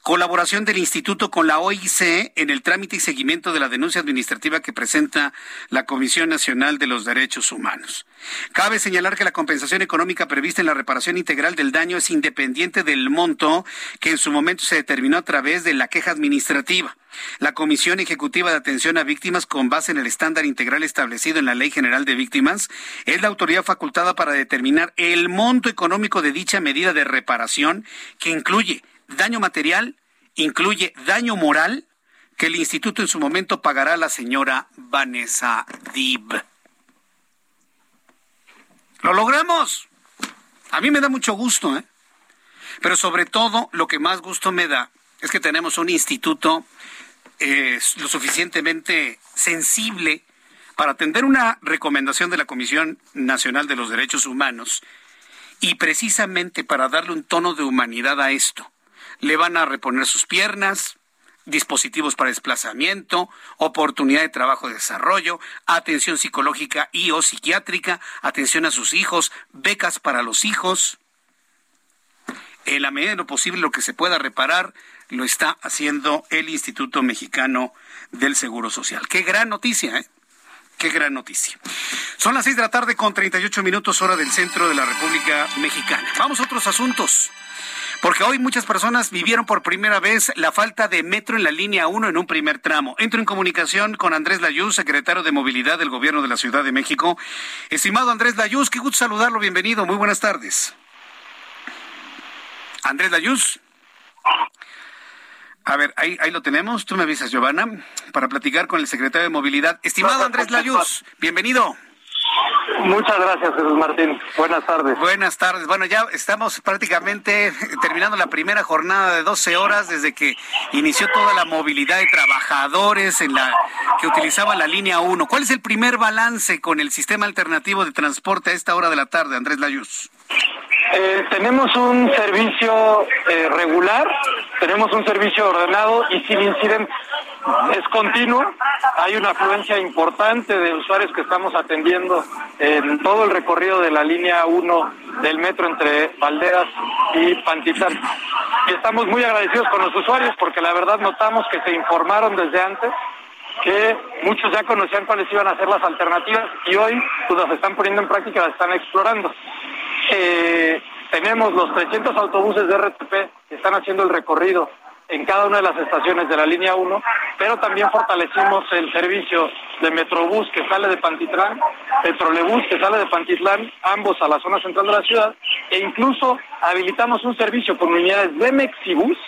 Colaboración del instituto con la OIC en el trámite y seguimiento de la denuncia administrativa que presenta la Comisión Nacional de los Derechos Humanos. Cabe señalar que la compensación económica prevista en la reparación integral del daño es independiente del monto que en su momento se determinó a través de la queja administrativa. La Comisión Ejecutiva de Atención a Víctimas, con base en el estándar integral establecido en la Ley General de Víctimas, es la autoridad facultada para determinar el monto económico de dicha medida de reparación, que incluye daño material, incluye daño moral que el instituto en su momento pagará a la señora Vanessa Dib. Lo logramos. A mí me da mucho gusto, ¿eh? Pero sobre todo, lo que más gusto me da es que tenemos un instituto eh, lo suficientemente sensible para atender una recomendación de la Comisión Nacional de los Derechos Humanos y precisamente para darle un tono de humanidad a esto le van a reponer sus piernas, dispositivos para desplazamiento, oportunidad de trabajo de desarrollo, atención psicológica y o psiquiátrica, atención a sus hijos, becas para los hijos. En la medida de lo posible, lo que se pueda reparar, lo está haciendo el Instituto Mexicano del Seguro Social. Qué gran noticia, ¿eh? Qué gran noticia. Son las seis de la tarde con 38 minutos hora del centro de la República Mexicana. Vamos a otros asuntos porque hoy muchas personas vivieron por primera vez la falta de metro en la línea 1 en un primer tramo. Entro en comunicación con Andrés Layuz, secretario de Movilidad del Gobierno de la Ciudad de México. Estimado Andrés Layuz, qué gusto saludarlo, bienvenido, muy buenas tardes. Andrés Layuz. A ver, ahí, ahí lo tenemos, tú me avisas, Giovanna, para platicar con el secretario de Movilidad. Estimado Andrés Layuz, bienvenido. Muchas gracias, Jesús Martín. Buenas tardes. Buenas tardes. Bueno, ya estamos prácticamente terminando la primera jornada de 12 horas desde que inició toda la movilidad de trabajadores en la que utilizaban la línea 1. ¿Cuál es el primer balance con el sistema alternativo de transporte a esta hora de la tarde, Andrés Layuz? Eh, tenemos un servicio eh, regular, tenemos un servicio ordenado y sin incidentes. Es continuo, hay una afluencia importante de usuarios que estamos atendiendo en todo el recorrido de la línea 1 del metro entre Valderas y Pantitán. Y estamos muy agradecidos con los usuarios porque la verdad notamos que se informaron desde antes que muchos ya conocían cuáles iban a ser las alternativas y hoy pues las están poniendo en práctica, las están explorando. Eh, tenemos los 300 autobuses de RTP que están haciendo el recorrido en cada una de las estaciones de la línea 1, pero también fortalecimos el servicio de Metrobús que sale de Pantitlán, el que sale de Pantitlán, ambos a la zona central de la ciudad, e incluso habilitamos un servicio con unidades de Mexibus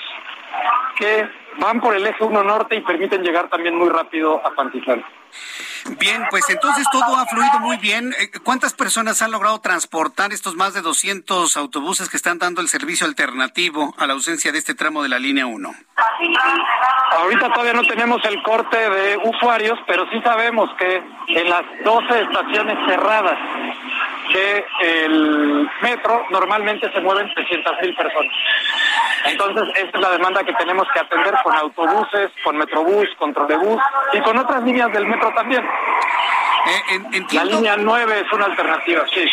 que van por el eje 1 norte y permiten llegar también muy rápido a Pantitlán. Bien, pues entonces todo ha fluido muy bien. Eh, ¿Cuántas personas han logrado transportar estos más de 200 autobuses que están dando el servicio alternativo a la ausencia de este tramo de la línea 1? Ahorita todavía no tenemos el corte de usuarios, pero sí sabemos que en las 12 estaciones cerradas del metro normalmente se mueven 300 mil personas. Entonces, esta es la demanda que tenemos que atender con autobuses, con metrobús, con trolebús y con otras líneas del metro también. Eh, la línea 9 es una alternativa, sí. Eh,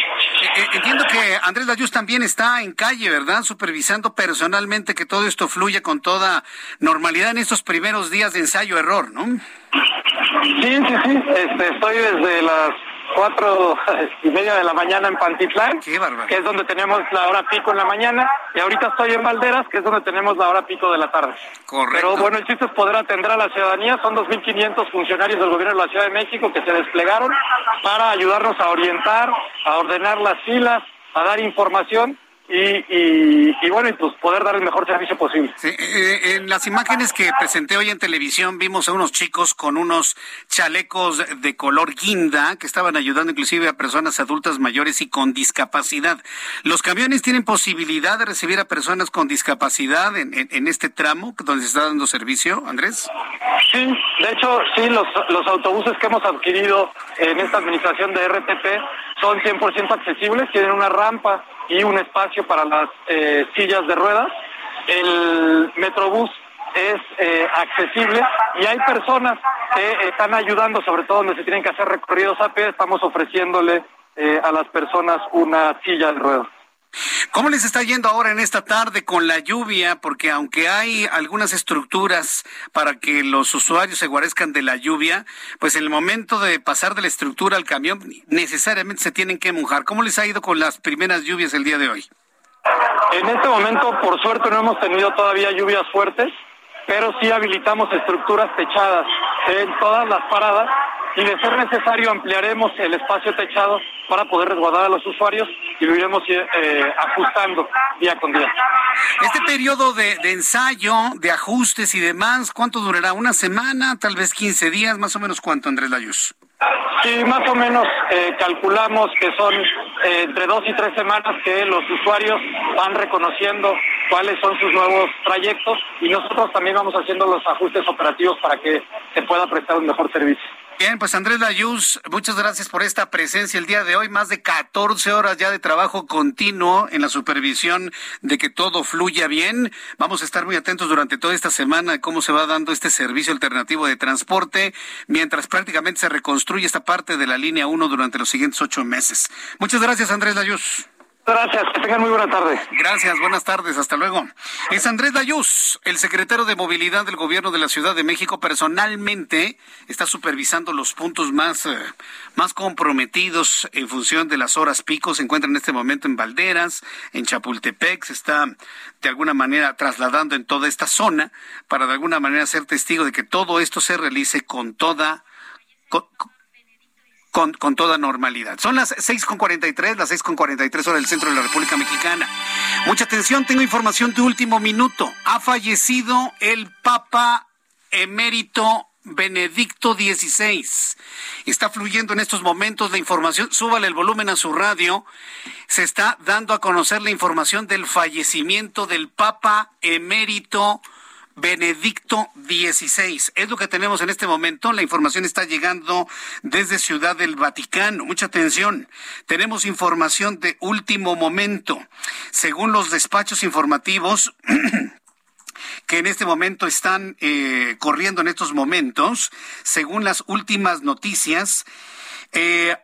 eh, entiendo que Andrés Layuz también está en calle, ¿verdad? Supervisando personalmente que todo esto fluya con toda normalidad en estos primeros días de ensayo-error, ¿no? Sí, sí, sí. Este, estoy desde las cuatro y media de la mañana en Pantitlán, que es donde tenemos la hora pico en la mañana, y ahorita estoy en Valderas, que es donde tenemos la hora pico de la tarde. Correcto. Pero bueno, el chiste es poder atender a la ciudadanía, son 2.500 funcionarios del gobierno de la Ciudad de México que se desplegaron para ayudarnos a orientar, a ordenar las filas, a dar información y, y, bueno, y pues poder dar el mejor servicio posible. Eh, en las imágenes que presenté hoy en televisión vimos a unos chicos con unos chalecos de color guinda que estaban ayudando inclusive a personas adultas mayores y con discapacidad. ¿Los camiones tienen posibilidad de recibir a personas con discapacidad en, en, este tramo donde se está dando servicio, Andrés? Sí, de hecho, sí, los, los autobuses que hemos adquirido en esta administración de RTP son 100% accesibles, tienen una rampa y un espacio para las eh, sillas de ruedas. El Metrobús es eh, accesible y hay personas que están ayudando, sobre todo donde se tienen que hacer recorridos a pie, estamos ofreciéndole eh, a las personas una silla de ruedas. ¿Cómo les está yendo ahora en esta tarde con la lluvia? Porque aunque hay algunas estructuras para que los usuarios se guarezcan de la lluvia, pues en el momento de pasar de la estructura al camión necesariamente se tienen que mojar. ¿Cómo les ha ido con las primeras lluvias el día de hoy? En este momento, por suerte, no hemos tenido todavía lluvias fuertes, pero sí habilitamos estructuras techadas en todas las paradas y de ser necesario ampliaremos el espacio techado para poder resguardar a los usuarios y lo iremos eh, ajustando día con día. Este periodo de, ensayo, de ajustes y demás, ¿cuánto durará? ¿Una semana? ¿Tal vez 15 días? ¿Más o menos cuánto, Andrés Layuz? Sí, más o menos eh, calculamos que son eh, entre dos y tres semanas que los usuarios van reconociendo cuáles son sus nuevos trayectos y nosotros también vamos haciendo los ajustes operativos para que se pueda prestar un mejor servicio. Bien, pues Andrés Layuz, muchas gracias por esta presencia el día de hoy. Más de 14 horas ya de trabajo continuo en la supervisión de que todo fluya bien. Vamos a estar muy atentos durante toda esta semana a cómo se va dando este servicio alternativo de transporte, mientras prácticamente se reconstruye esta parte de la línea 1 durante los siguientes ocho meses. Muchas gracias, Andrés Layuz. Gracias, que tengan muy buena tarde. Gracias, buenas tardes, hasta luego. Es Andrés Dayús, el secretario de Movilidad del Gobierno de la Ciudad de México, personalmente está supervisando los puntos más, eh, más comprometidos en función de las horas pico. Se encuentra en este momento en Valderas, en Chapultepec, se está de alguna manera trasladando en toda esta zona para de alguna manera ser testigo de que todo esto se realice con toda con, toda normalidad. Son las 6.43, las 6.43 horas del centro de la República Mexicana. Mucha atención, tengo información de último minuto. Ha fallecido el Papa emérito Benedicto XVI. Está fluyendo en estos momentos la información. Súbale el volumen a su radio. Se está dando a conocer la información del fallecimiento del Papa emérito Benedicto XVI. Es lo que tenemos en este momento. La información está llegando desde Ciudad del Vaticano. Mucha atención. Tenemos información de último momento. Según los despachos informativos, que en este momento están eh, corriendo en estos momentos, según las últimas noticias, eh,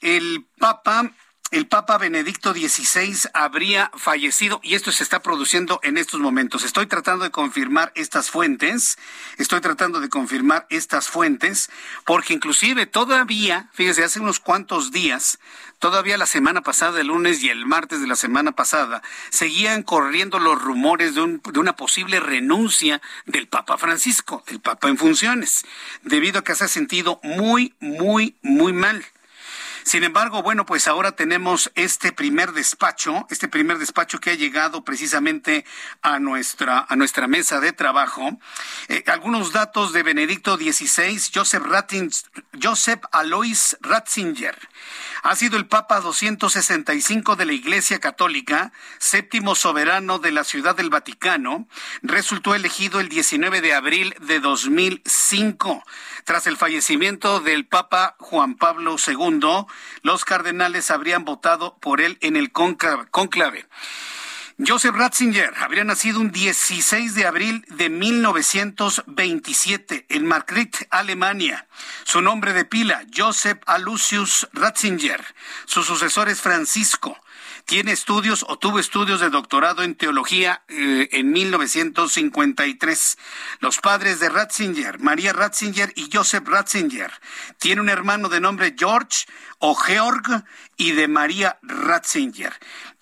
el Papa el Papa Benedicto XVI habría fallecido y esto se está produciendo en estos momentos. Estoy tratando de confirmar estas fuentes, estoy tratando de confirmar estas fuentes, porque inclusive todavía, fíjese, hace unos cuantos días, todavía la semana pasada, el lunes y el martes de la semana pasada, seguían corriendo los rumores de, de una posible renuncia del Papa Francisco, el Papa en funciones, debido a que se ha sentido muy, muy, muy mal. Sin embargo, bueno, pues ahora tenemos este primer despacho, este primer despacho que ha llegado precisamente a nuestra, a nuestra mesa de trabajo. Eh, algunos datos de Benedicto XVI, Joseph, Joseph Alois Ratzinger. Ha sido el Papa 265 de la Iglesia Católica, séptimo soberano de la Ciudad del Vaticano. Resultó elegido el 19 de abril de 2005. Tras el fallecimiento del Papa Juan Pablo II, los cardenales habrían votado por él en el conclave. Joseph Ratzinger habría nacido un 16 de abril de 1927 en Margrit, Alemania. Su nombre de pila, Joseph Alucius Ratzinger. Su sucesor es Francisco. Tiene estudios o tuvo estudios de doctorado en teología eh, en 1953. Los padres de Ratzinger, María Ratzinger y Joseph Ratzinger. Tiene un hermano de nombre George o Georg y de María Ratzinger.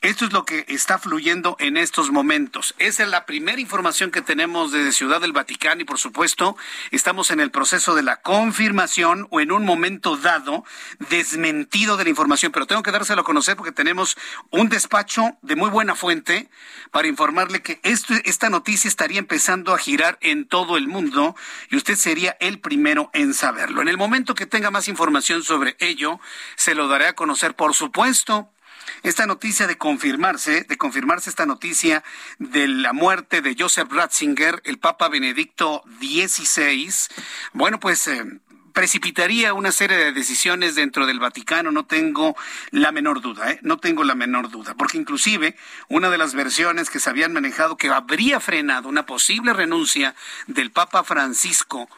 Esto es lo que está fluyendo en estos momentos. Esa es la primera información que tenemos desde Ciudad del Vaticano y por supuesto estamos en el proceso de la confirmación o en un momento dado desmentido de la información, pero tengo que dárselo a conocer porque tenemos un despacho de muy buena fuente para informarle que esta noticia estaría empezando a girar en todo el mundo y usted sería el primero en saberlo. En el momento que tenga más información sobre ello, se lo daré a conocer, por supuesto esta noticia de confirmarse, de confirmarse esta noticia de la muerte de Joseph Ratzinger, el Papa Benedicto XVI, bueno, pues eh, precipitaría una serie de decisiones dentro del Vaticano, no tengo la menor duda, ¿eh? no tengo la menor duda, porque inclusive una de las versiones que se habían manejado que habría frenado una posible renuncia del Papa Francisco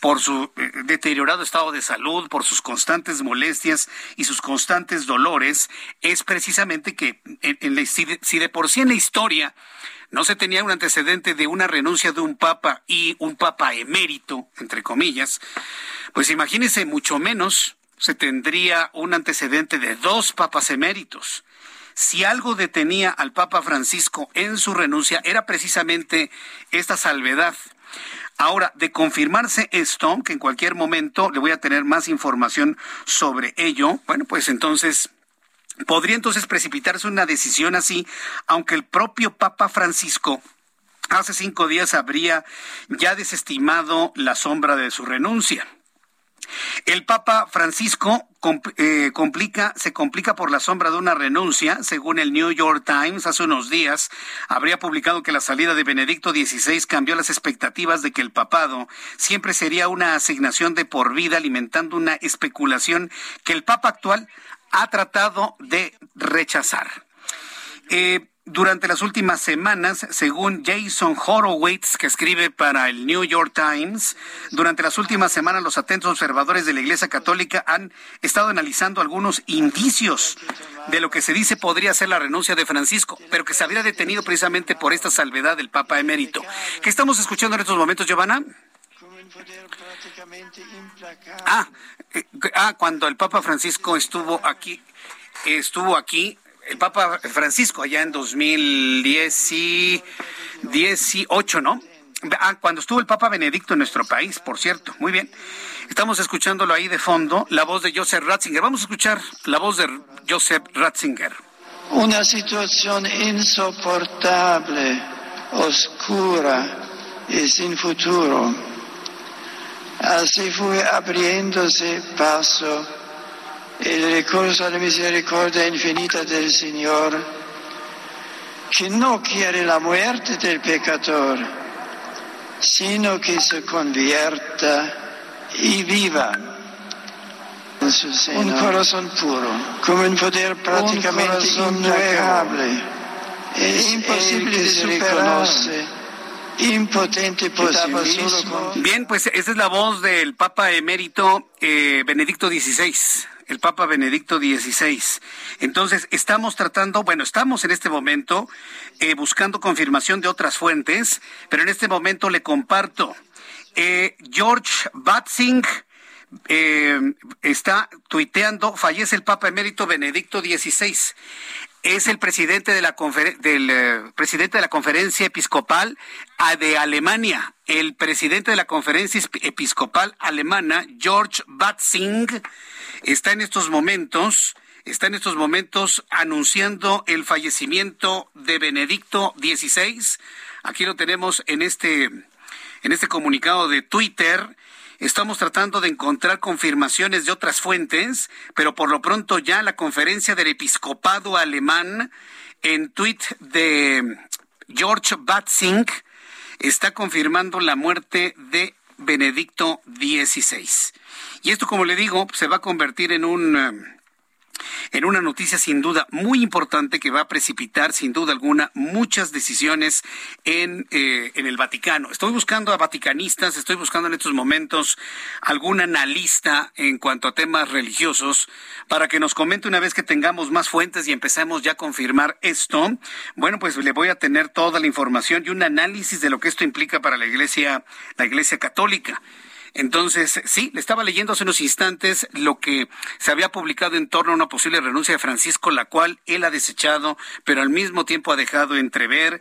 por su eh, deteriorado estado de salud, por sus constantes molestias y sus constantes dolores, es precisamente que en, si, de, por sí en la historia no se tenía un antecedente de una renuncia de un papa y un papa emérito, entre comillas, pues imagínese mucho menos se tendría un antecedente de dos papas eméritos. Si algo detenía al Papa Francisco en su renuncia era precisamente esta salvedad Ahora, de confirmarse esto, que en cualquier momento le voy a tener más información sobre ello, bueno, pues entonces podría entonces precipitarse una decisión así, aunque el propio Papa Francisco hace cinco días habría ya desestimado la sombra de su renuncia. El Papa Francisco eh, complica, se complica por la sombra de una renuncia, según el New York Times hace unos días, habría publicado que la salida de Benedicto XVI cambió las expectativas de que el papado siempre sería una asignación de por vida, alimentando una especulación que el Papa actual ha tratado de rechazar. Eh, durante las últimas semanas, según Jason Horowitz, que escribe para el New York Times, durante las últimas semanas los atentos observadores de la Iglesia Católica han estado analizando algunos indicios de lo que se dice podría ser la renuncia de Francisco, pero que se habría detenido precisamente por esta salvedad del Papa emérito. ¿Qué estamos escuchando en estos momentos, Giovanna? Ah, eh, ah, cuando el Papa Francisco estuvo aquí, estuvo aquí el Papa Francisco allá en 2018, ¿no? Ah, cuando estuvo el Papa Benedicto en nuestro país, por cierto. Muy bien. Estamos escuchándolo ahí de fondo, la voz de Joseph Ratzinger. Vamos a escuchar la voz de Joseph Ratzinger. Una situación insoportable, oscura y sin futuro. Así fue abriéndose paso el recurso a la misericordia infinita del Señor, que no quiere la muerte del pecador, sino que se convierta y viva en su seno. Un corazón puro, como un poder prácticamente implacable, es imposible de superar. impotente por Bien, pues esa es la voz del Papa emérito eh, Benedicto XVI el Papa Benedicto XVI. Entonces, estamos tratando, bueno, estamos en este momento eh, buscando confirmación de otras fuentes, pero en este momento le comparto. Eh, George Batzing eh, está tuiteando, fallece el Papa Emérito Benedicto XVI. Es el presidente de la, del, presidente de la conferencia episcopal de Alemania el presidente de la conferencia episcopal alemana, George Batzing, está en estos momentos está en estos momentos anunciando el fallecimiento de Benedicto XVI. Aquí lo tenemos en este, en este comunicado de Twitter. Estamos tratando de encontrar confirmaciones de otras fuentes, pero por lo pronto ya la conferencia del episcopado alemán en tweet de George Batzing está confirmando la muerte de Benedicto XVI. Y esto, como le digo, se va a convertir en un en una noticia sin duda muy importante que va a precipitar sin duda alguna muchas decisiones en, eh, en el Vaticano. Estoy buscando a vaticanistas, estoy buscando en estos momentos algún analista en cuanto a temas religiosos para que nos comente una vez que tengamos más fuentes y empecemos ya a confirmar esto. Bueno, pues le voy a tener toda la información y un análisis de lo que esto implica para la Iglesia, la Iglesia Católica. Entonces, sí, le estaba leyendo hace unos instantes lo que se había publicado en torno a una posible renuncia de Francisco, la cual él ha desechado, pero al mismo tiempo ha dejado entrever.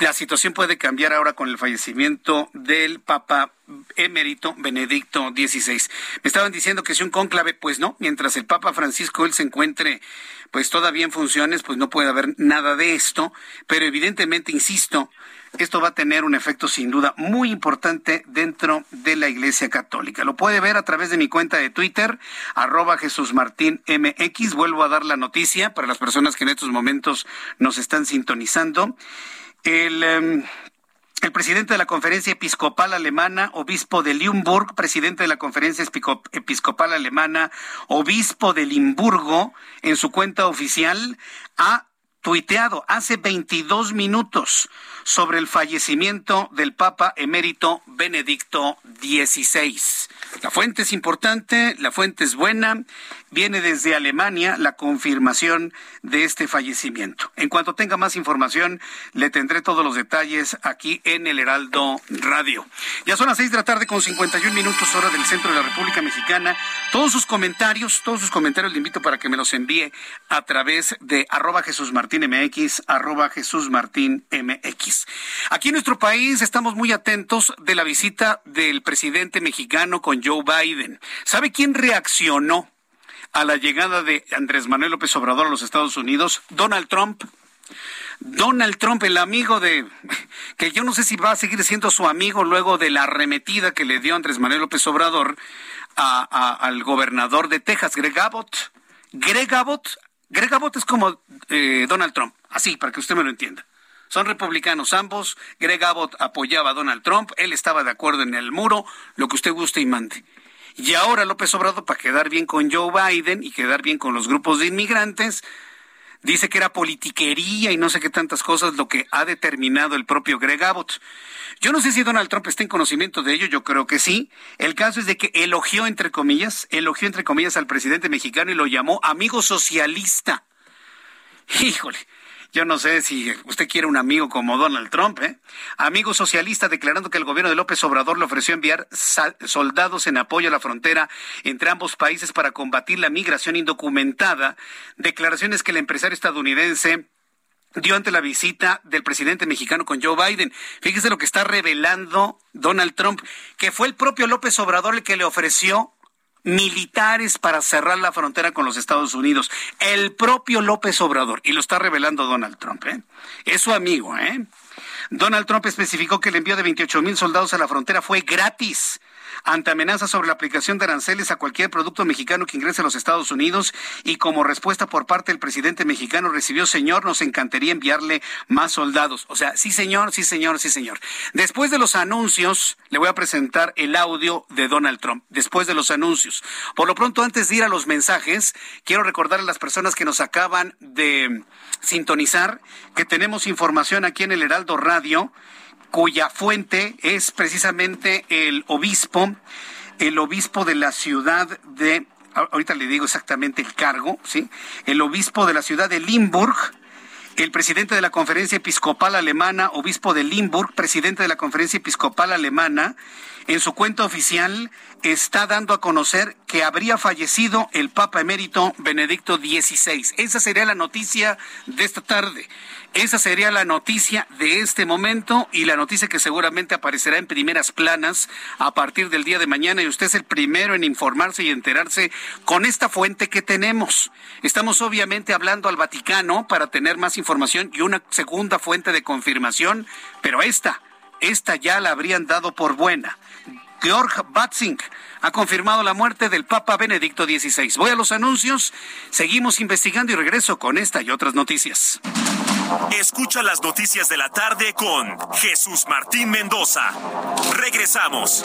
La situación puede cambiar ahora con el fallecimiento del Papa emérito Benedicto XVI. Me estaban diciendo que es un cónclave, pues no, mientras el Papa Francisco él se encuentre pues todavía en funciones, pues no puede haber nada de esto, pero evidentemente, insisto, esto va a tener un efecto sin duda muy importante dentro de la Iglesia Católica. Lo puede ver a través de mi cuenta de Twitter, arroba Jesús Martín MX. Vuelvo a dar la noticia para las personas que en estos momentos nos están sintonizando. El, em, el presidente de la Conferencia Episcopal Alemana, obispo de Limburg, presidente de la Conferencia Episcopal Alemana, obispo de Limburgo, en su cuenta oficial, ha tuiteado hace 22 minutos sobre el fallecimiento del Papa emérito Benedicto XVI. La fuente es importante, la fuente es buena, viene desde Alemania la confirmación de este fallecimiento. En cuanto tenga más información, le tendré todos los detalles aquí en el Heraldo Radio. Ya son las seis de la tarde con 51 minutos hora del centro de la República Mexicana. Todos sus comentarios, todos sus comentarios le invito para que me los envíe a través de arroba Jesús Martín MX, arroba Jesús Martín MX. Aquí en nuestro país estamos muy atentos de la visita del presidente mexicano con Joe Biden. ¿Sabe quién reaccionó a la llegada de Andrés Manuel López Obrador a los Estados Unidos? Donald Trump. Donald Trump, el amigo de, que yo no sé si va a seguir siendo su amigo luego de la arremetida que le dio Andrés Manuel López Obrador al gobernador de Texas, Greg Abbott. Greg Abbott, Greg Abbott es como eh, Donald Trump, así, para que usted me lo entienda. Son republicanos ambos. Greg Abbott apoyaba a Donald Trump. Él estaba de acuerdo en el muro, lo que usted guste y mande. Y ahora López Obrador, para quedar bien con Joe Biden y quedar bien con los grupos de inmigrantes, dice que era politiquería y no sé qué tantas cosas lo que ha determinado el propio Greg Abbott. Yo no sé si Donald Trump está en conocimiento de ello, yo creo que sí. El caso es de que elogió, entre comillas, elogió, entre comillas, al presidente mexicano y lo llamó amigo socialista. Híjole, yo no sé si usted quiere un amigo como Donald Trump, ¿eh? Amigo socialista declarando que el gobierno de López Obrador le ofreció enviar soldados en apoyo a la frontera entre ambos países para combatir la migración indocumentada. Declaraciones que el empresario estadounidense dio ante la visita del presidente mexicano con Joe Biden. Fíjese lo que está revelando Donald Trump, que fue el propio López Obrador el que le ofreció militares para cerrar la frontera con los Estados Unidos. El propio López Obrador, y lo está revelando Donald Trump, ¿eh? es su amigo. ¿eh? Donald Trump especificó que el envío de 28 mil soldados a la frontera fue gratis ante amenazas sobre la aplicación de aranceles a cualquier producto mexicano que ingrese a los Estados Unidos y como respuesta por parte del presidente mexicano recibió, señor, nos encantaría enviarle más soldados. O sea, sí, señor, sí, señor, sí, señor. Después de los anuncios, le voy a presentar el audio de Donald Trump, después de los anuncios. Por lo pronto, antes de ir a los mensajes, quiero recordar a las personas que nos acaban de sintonizar que tenemos información aquí en el Heraldo Radio cuya fuente es precisamente el obispo, el obispo de la ciudad de, ahorita le digo exactamente el cargo, ¿sí? El obispo de la ciudad de Limburg, el presidente de la Conferencia Episcopal Alemana, obispo de Limburg, presidente de la Conferencia Episcopal Alemana, en su cuenta oficial está dando a conocer que habría fallecido el Papa emérito Benedicto XVI. Esa sería la noticia de esta tarde. Esa sería la noticia de este momento y la noticia que seguramente aparecerá en primeras planas a partir del día de mañana y usted es el primero en informarse y enterarse con esta fuente que tenemos. Estamos obviamente hablando al Vaticano para tener más información y una segunda fuente de confirmación, pero esta, esta ya la habrían dado por buena. Georg Batzing ha confirmado la muerte del Papa Benedicto XVI. Voy a los anuncios, seguimos investigando y regreso con esta y otras noticias. Escucha las noticias de la tarde con Jesús Martín Mendoza. Regresamos.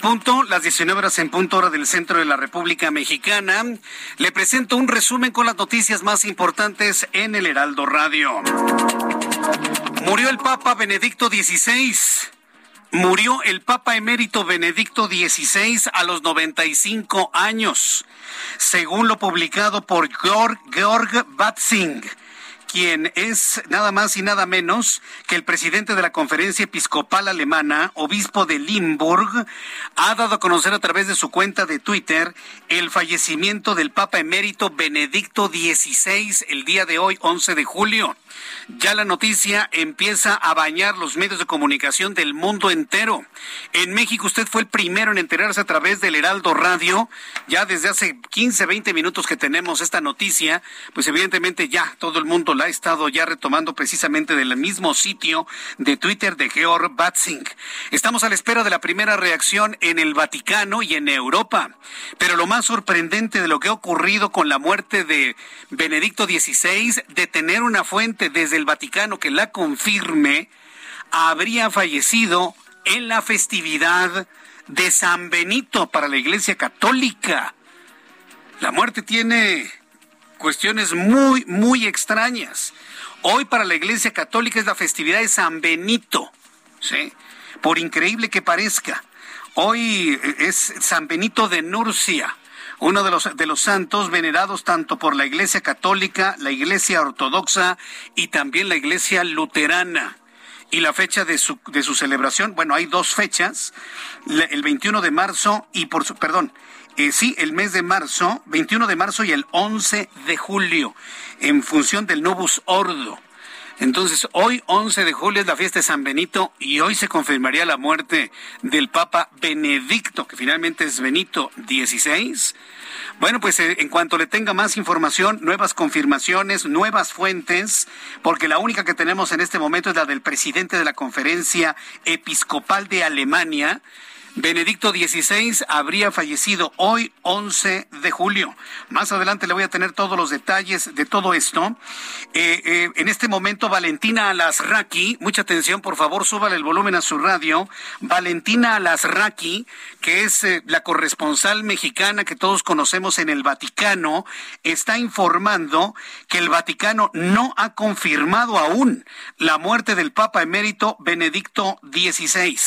Punto, las 19 horas en punto hora del centro de la República Mexicana. Le presento un resumen con las noticias más importantes en el Heraldo Radio. Murió el Papa Benedicto XVI. Murió el Papa emérito Benedicto XVI a los 95 años, según lo publicado por Georg, Batzing quien es nada más y nada menos que el presidente de la Conferencia Episcopal Alemana, obispo de Limburg, ha dado a conocer a través de su cuenta de Twitter el fallecimiento del Papa emérito Benedicto XVI el día de hoy, 11 de julio. Ya la noticia empieza a bañar los medios de comunicación del mundo entero. En México usted fue el primero en enterarse a través del Heraldo Radio. Ya desde hace 15, 20 minutos que tenemos esta noticia, pues evidentemente ya todo el mundo la ha estado ya retomando precisamente del mismo sitio de Twitter de Georg Batzing. Estamos a la espera de la primera reacción en el Vaticano y en Europa. Pero lo más sorprendente de lo que ha ocurrido con la muerte de Benedicto XVI, de tener una fuente desde el Vaticano que la confirme, habría fallecido en la festividad de San Benito para la Iglesia Católica. La muerte tiene cuestiones muy, muy extrañas. Hoy para la Iglesia Católica es la festividad de San Benito, ¿sí? Por increíble que parezca. Hoy es San Benito de Nurcia uno de los, de los santos venerados tanto por la Iglesia Católica, la Iglesia Ortodoxa y también la Iglesia Luterana. Y la fecha de su, de su celebración, bueno, hay dos fechas, el 21 de marzo y por su, perdón, eh, sí, el mes de marzo, 21 de marzo y el 11 de julio, en función del Novus Ordo. Entonces, hoy 11 de julio es la fiesta de San Benito y hoy se confirmaría la muerte del Papa Benedicto, que finalmente es Benito XVI. Bueno, pues eh, en cuanto le tenga más información, nuevas confirmaciones, nuevas fuentes, porque la única que tenemos en este momento es la del presidente de la Conferencia Episcopal de Alemania, Benedicto XVI habría fallecido hoy 11 de julio. Más adelante le voy a tener todos los detalles de todo esto. Eh, eh, en este momento Valentina Alasraqui, mucha atención por favor, súbale el volumen a su radio. Valentina Alasraqui, que es eh, la corresponsal mexicana que todos conocemos en el Vaticano, está informando que el Vaticano no ha confirmado aún la muerte del Papa emérito Benedicto XVI.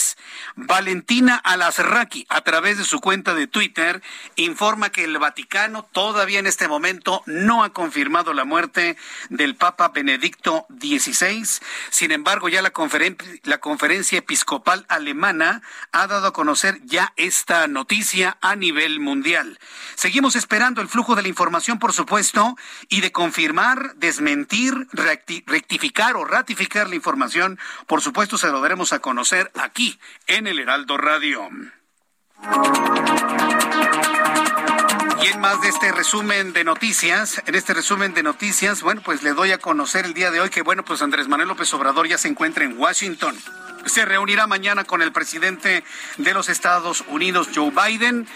Valentina a través de su cuenta de Twitter, informa que el Vaticano todavía en este momento no ha confirmado la muerte del Papa Benedicto XVI. Sin embargo, ya la, la conferencia episcopal alemana ha dado a conocer ya esta noticia a nivel mundial. Seguimos esperando el flujo de la información, por supuesto, y de confirmar, desmentir, rectificar o ratificar la información. Por supuesto, se lo daremos a conocer aquí en el Heraldo Radio. Univision. Y en más de este resumen de noticias, en este resumen de noticias, bueno, pues le doy a conocer el día de hoy que, bueno, pues Andrés Manuel López Obrador ya se encuentra en Washington. Se reunirá mañana con el presidente de los Estados Unidos, Joe Biden.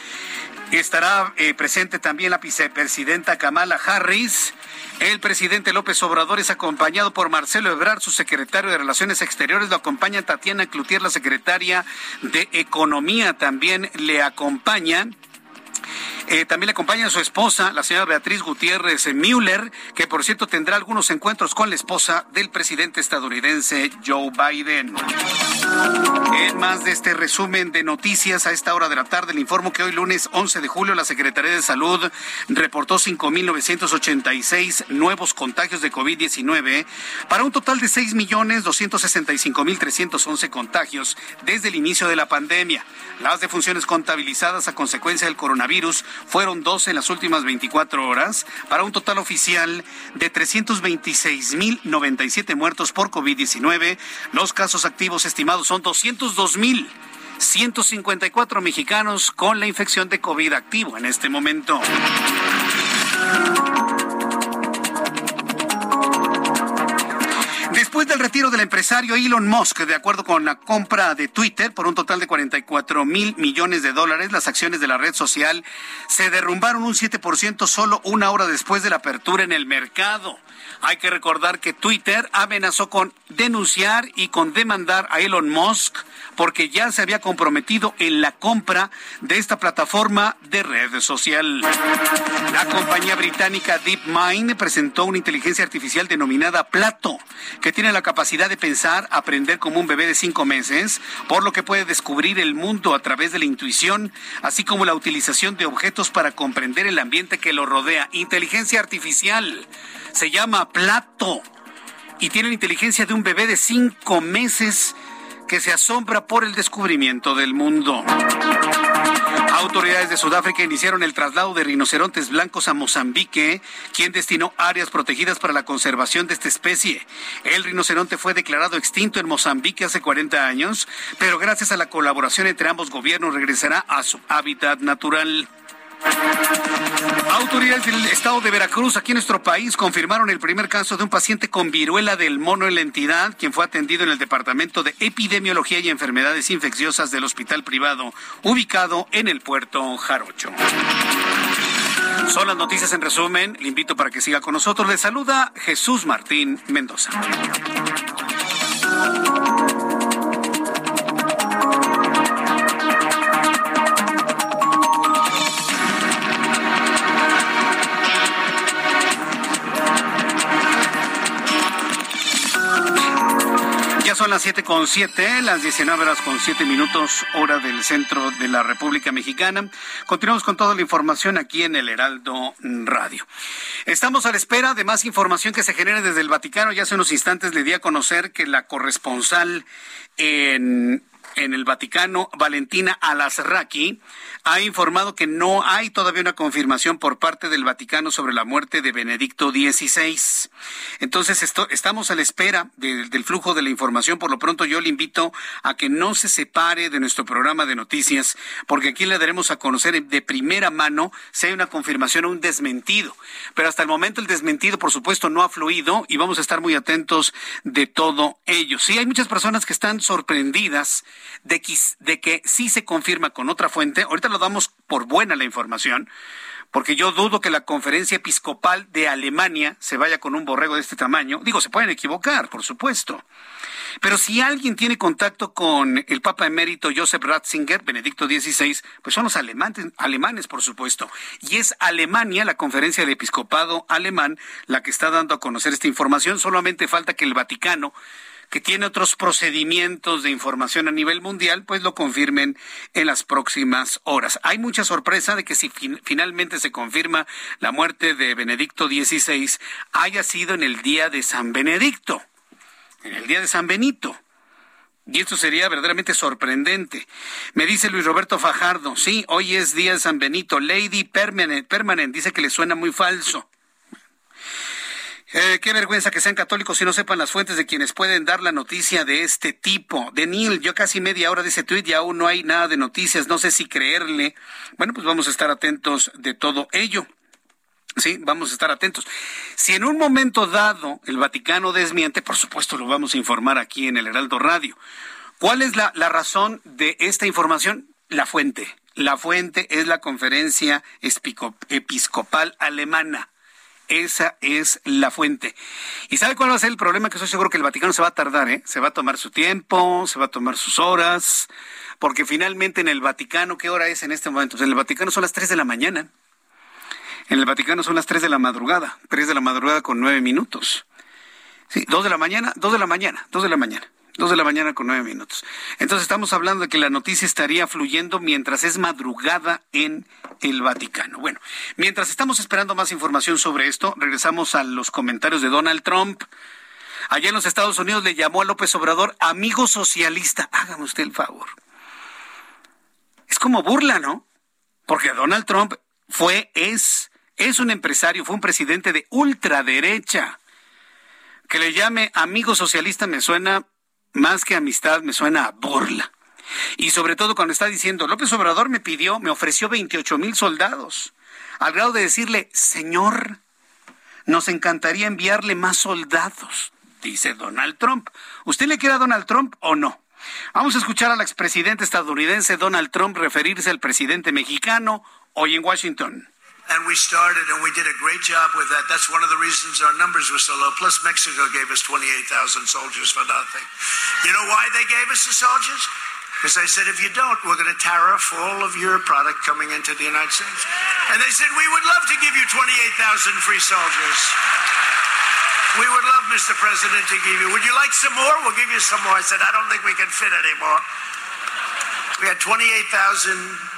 Estará eh, presente también la vicepresidenta Kamala Harris. El presidente López Obrador es acompañado por Marcelo Ebrard, su secretario de Relaciones Exteriores. Lo acompaña Tatiana Cloutier, la secretaria de Economía. También le acompaña eh, también le acompaña su esposa, la señora Beatriz Gutiérrez Müller, que por cierto tendrá algunos encuentros con la esposa del presidente estadounidense Joe Biden. En más de este resumen de noticias a esta hora de la tarde, le informo que hoy lunes 11 de julio la Secretaría de Salud reportó 5.986 nuevos contagios de COVID-19 para un total de 6.265.311 contagios desde el inicio de la pandemia. Las defunciones contabilizadas a consecuencia del coronavirus fueron 12 en las últimas 24 horas, para un total oficial de 326.097 muertos por COVID-19. Los casos activos estimados son 202.154 mexicanos con la infección de COVID activo en este momento. Después del retiro del empresario Elon Musk, de acuerdo con la compra de Twitter por un total de 44 mil millones de dólares, las acciones de la red social se derrumbaron un 7% solo una hora después de la apertura en el mercado. Hay que recordar que Twitter amenazó con denunciar y con demandar a Elon Musk porque ya se había comprometido en la compra de esta plataforma de red social. La compañía británica DeepMind presentó una inteligencia artificial denominada Plato, que tiene la capacidad de pensar, aprender como un bebé de cinco meses, por lo que puede descubrir el mundo a través de la intuición, así como la utilización de objetos para comprender el ambiente que lo rodea. Inteligencia artificial se llama Plato y tiene la inteligencia de un bebé de cinco meses que se asombra por el descubrimiento del mundo. Autoridades de Sudáfrica iniciaron el traslado de rinocerontes blancos a Mozambique, quien destinó áreas protegidas para la conservación de esta especie. El rinoceronte fue declarado extinto en Mozambique hace 40 años, pero gracias a la colaboración entre ambos gobiernos regresará a su hábitat natural. Autoridades del estado de Veracruz, aquí en nuestro país, confirmaron el primer caso de un paciente con viruela del mono en la entidad, quien fue atendido en el Departamento de Epidemiología y Enfermedades Infecciosas del Hospital Privado, ubicado en el puerto Jarocho. Son las noticias en resumen. Le invito para que siga con nosotros. Le saluda Jesús Martín Mendoza. Las siete con siete, las 19 horas con siete minutos, hora del centro de la República Mexicana. Continuamos con toda la información aquí en el Heraldo Radio. Estamos a la espera de más información que se genere desde el Vaticano. Ya hace unos instantes le di a conocer que la corresponsal en en el Vaticano, Valentina Alasraqui, ha informado que no hay todavía una confirmación por parte del Vaticano sobre la muerte de Benedicto XVI. Entonces, esto, estamos a la espera del flujo de la información. Por lo pronto, yo le invito a que no se separe de nuestro programa de noticias, porque aquí le daremos a conocer de primera mano si hay una confirmación o un desmentido. Pero hasta el momento el desmentido, por supuesto, no ha fluido y vamos a estar muy atentos de todo ello. Sí, hay muchas personas que están sorprendidas de que, de sí se confirma con otra fuente. Ahorita lo damos por buena la información, porque yo dudo que la conferencia episcopal de Alemania se vaya con un borrego de este tamaño. Digo, se pueden equivocar, por supuesto. Pero si alguien tiene contacto con el Papa emérito Joseph Ratzinger, Benedicto XVI, pues son los alemanes, alemanes, por supuesto. Y es Alemania, la conferencia de episcopado alemán, la que está dando a conocer esta información. Solamente falta que el Vaticano que tiene otros procedimientos de información a nivel mundial, pues lo confirmen en las próximas horas. Hay mucha sorpresa de que si finalmente se confirma la muerte de Benedicto XVI, haya sido en el día de San Benedicto, en el día de San Benito. Y esto sería verdaderamente sorprendente. Me dice Luis Roberto Fajardo, sí, hoy es día de San Benito. Lady Permanent, Permanent dice que le suena muy falso. Eh, qué vergüenza que sean católicos y no sepan las fuentes de quienes pueden dar la noticia de este tipo. De Neil, yo casi media hora de ese tuit y aún no hay nada de noticias, no sé si creerle. Bueno, pues vamos a estar atentos de todo ello. Sí, vamos a estar atentos. Si en un momento dado el Vaticano desmiente, por supuesto lo vamos a informar aquí en el Heraldo Radio. ¿Cuál es la, la razón de esta información? La fuente. La fuente es la conferencia episcopal alemana. Esa es la fuente. ¿Y sabe cuál va a ser el problema? Que estoy seguro que el Vaticano se va a tardar, ¿eh? Se va a tomar su tiempo, se va a tomar sus horas, porque finalmente en el Vaticano, ¿qué hora es en este momento? En el Vaticano son las 3 de la mañana. En el Vaticano son las 3 de la madrugada, 3 de la madrugada con 9 minutos. Sí, 2 de la mañana, 2 de la mañana, 2 de la mañana. Dos de la mañana con nueve minutos. Entonces estamos hablando de que la noticia estaría fluyendo mientras es madrugada en el Vaticano. Bueno, mientras estamos esperando más información sobre esto, regresamos a los comentarios de Donald Trump. Allá en los Estados Unidos le llamó a López Obrador amigo socialista. Hágame usted el favor. Es como burla, ¿no? Porque Donald Trump fue, es, es un empresario, fue un presidente de ultraderecha. Que le llame amigo socialista me suena más que amistad me suena a burla. Y sobre todo cuando está diciendo, López Obrador me pidió, me ofreció 28 mil soldados, al grado de decirle, Señor, nos encantaría enviarle más soldados, dice Donald Trump. ¿Usted le queda a Donald Trump o no? Vamos a escuchar al expresidente estadounidense Donald Trump referirse al presidente mexicano hoy en Washington. And we started and we did a great job with that. That's one of the reasons our numbers were so low. Plus, Mexico gave us 28,000 soldiers for nothing. You know why they gave us the soldiers? Because they said, if you don't, we're going to tariff all of your product coming into the United States. And they said, we would love to give you 28,000 free soldiers. We would love, Mr. President, to give you. Would you like some more? We'll give you some more. I said, I don't think we can fit anymore. We had 28,000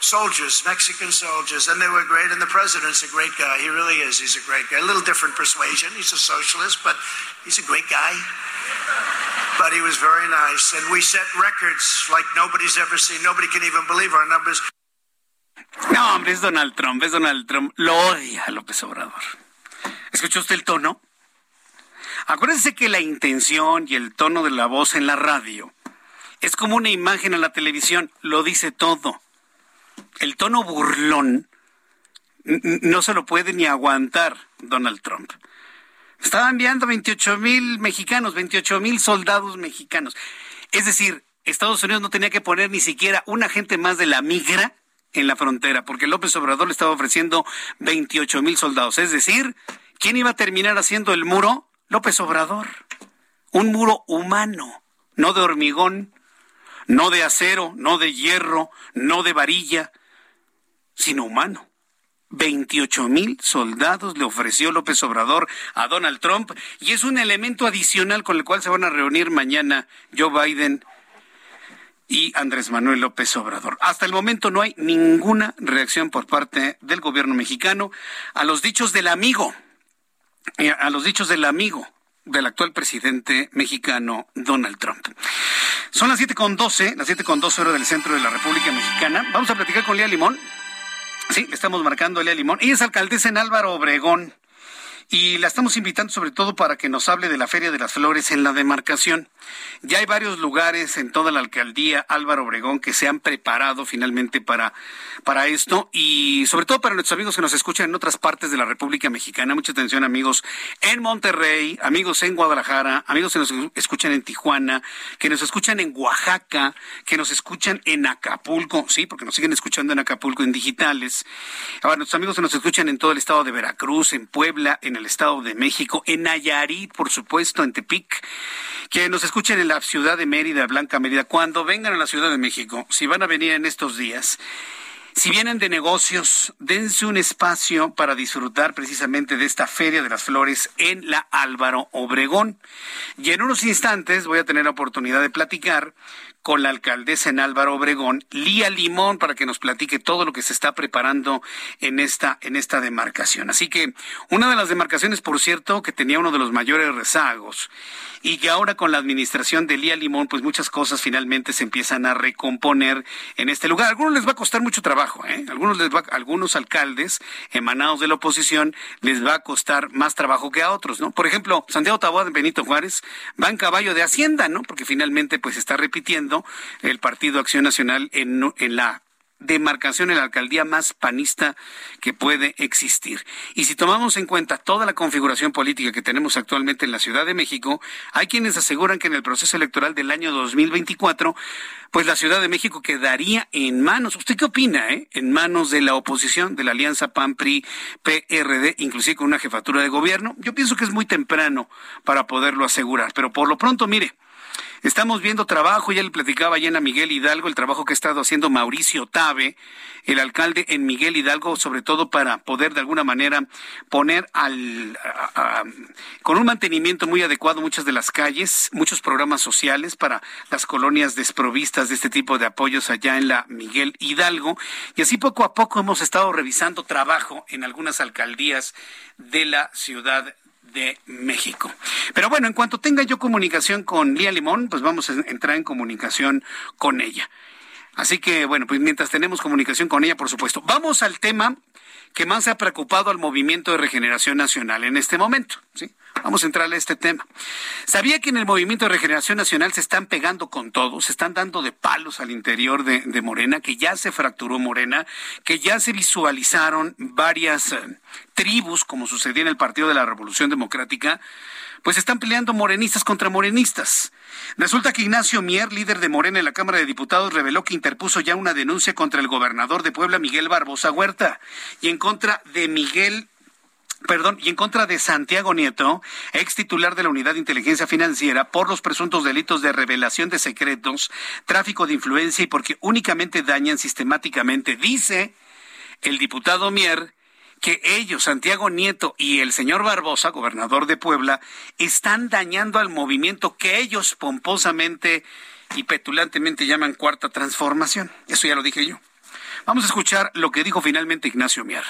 soldiers, Mexican soldiers, and they were great. And the president's a great guy. He really is. He's a great guy. A little different persuasion. He's a socialist, but he's a great guy. But he was very nice. And we set records like nobody's ever seen. Nobody can even believe our numbers. No, hombre, es Donald Trump, es Donald Trump. Lo odia López Obrador. ¿Escuchó usted el tono? Acuérdense que la intención y el tono de la voz en la radio es como una imagen en la televisión, lo dice todo el tono burlón no se lo puede ni aguantar Donald Trump. Estaba enviando 28 mil mexicanos, 28 mil soldados mexicanos. Es decir, Estados Unidos no tenía que poner ni siquiera un agente más de la migra en la frontera, porque López Obrador le estaba ofreciendo 28 mil soldados. Es decir, ¿quién iba a terminar haciendo el muro? López Obrador. Un muro humano, no de hormigón, no de acero, no de hierro, no de varilla, sino humano. 28 mil soldados le ofreció López Obrador a Donald Trump y es un elemento adicional con el cual se van a reunir mañana Joe Biden y Andrés Manuel López Obrador. Hasta el momento no hay ninguna reacción por parte del gobierno mexicano a los dichos del amigo, eh, a los dichos del amigo del actual presidente mexicano Donald Trump. Son las siete con doce, las siete con doce horas del centro de la República Mexicana. Vamos a platicar con Lía Limón. Sí, estamos marcando a Lía Limón. Ella es alcaldesa en Álvaro Obregón y la estamos invitando sobre todo para que nos hable de la Feria de las Flores en la demarcación. Ya hay varios lugares en toda la alcaldía Álvaro Obregón que se han preparado finalmente para, para esto y sobre todo para nuestros amigos que nos escuchan en otras partes de la República Mexicana. Mucha atención amigos en Monterrey, amigos en Guadalajara, amigos que nos escuchan en Tijuana, que nos escuchan en Oaxaca, que nos escuchan en Acapulco, sí, porque nos siguen escuchando en Acapulco en digitales. Ahora, nuestros amigos que nos escuchan en todo el estado de Veracruz, en Puebla, en el estado de México, en Nayarit, por supuesto, en Tepic que nos escuchen en la ciudad de Mérida, Blanca Mérida, cuando vengan a la Ciudad de México, si van a venir en estos días, Si vienen de negocios, dense un espacio para disfrutar precisamente de esta Feria de las Flores en la Álvaro Obregón. Y en unos instantes voy a tener la oportunidad de platicar con la alcaldesa en Álvaro Obregón, Lía Limón, para que nos platique todo lo que se está preparando en esta, en esta demarcación. Así que una de las demarcaciones, por cierto, que tenía uno de los mayores rezagos y que ahora con la administración de Lía Limón, pues muchas cosas finalmente se empiezan a recomponer en este lugar. Algunos les va a costar mucho trabajo, ¿eh? Algunos les va, algunos alcaldes emanados de la oposición les va a costar más trabajo que a otros, ¿no? Por ejemplo, Santiago Taboada, Benito Juárez, va en caballo de Hacienda, ¿no? Porque finalmente pues está repitiendo el Partido Acción Nacional en, en la demarcación en la alcaldía más panista que puede existir. Y si tomamos en cuenta toda la configuración política que tenemos actualmente en la Ciudad de México, hay quienes aseguran que en el proceso electoral del año 2024, pues la Ciudad de México quedaría en manos, ¿usted qué opina, eh? En manos de la oposición, de la alianza PAN-PRI-PRD, inclusive con una jefatura de gobierno. Yo pienso que es muy temprano para poderlo asegurar, pero por lo pronto, mire, Estamos viendo trabajo, ya le platicaba ayer a Miguel Hidalgo, el trabajo que ha estado haciendo Mauricio Tabe, el alcalde en Miguel Hidalgo, sobre todo para poder de alguna manera poner al, con un mantenimiento muy adecuado muchas de las calles, muchos programas sociales para las colonias desprovistas de este tipo de apoyos allá en la Miguel Hidalgo. Y así poco a poco hemos estado revisando trabajo en algunas alcaldías de la ciudad de México. Pero bueno, en cuanto tenga yo comunicación con Lía Limón, pues vamos a entrar en comunicación con ella. Así que bueno, pues mientras tenemos comunicación con ella, por supuesto. Vamos al tema que más ha preocupado al movimiento de regeneración nacional en este momento. ¿sí? Vamos a entrar a este tema. ¿Sabía que en el movimiento de regeneración nacional se están pegando con todo? Se están dando de palos al interior de, Morena, que ya se fracturó Morena, que ya se visualizaron varias eh, tribus, como sucedió en el Partido de la Revolución Democrática, pues están peleando morenistas contra morenistas. Resulta que Ignacio Mier, líder de Morena en la Cámara de Diputados, reveló que interpuso ya una denuncia contra el gobernador de Puebla, Miguel Barbosa Huerta, y en contra de Miguel perdón, y en contra de Santiago Nieto, ex titular de la Unidad de Inteligencia Financiera, por los presuntos delitos de revelación de secretos, tráfico de influencia y porque únicamente dañan sistemáticamente, dice el diputado Mier, que ellos, Santiago Nieto y el señor Barbosa, gobernador de Puebla, están dañando al movimiento que ellos pomposamente y petulantemente llaman cuarta transformación. Eso ya lo dije yo. Vamos a escuchar lo que dijo finalmente Ignacio Mier.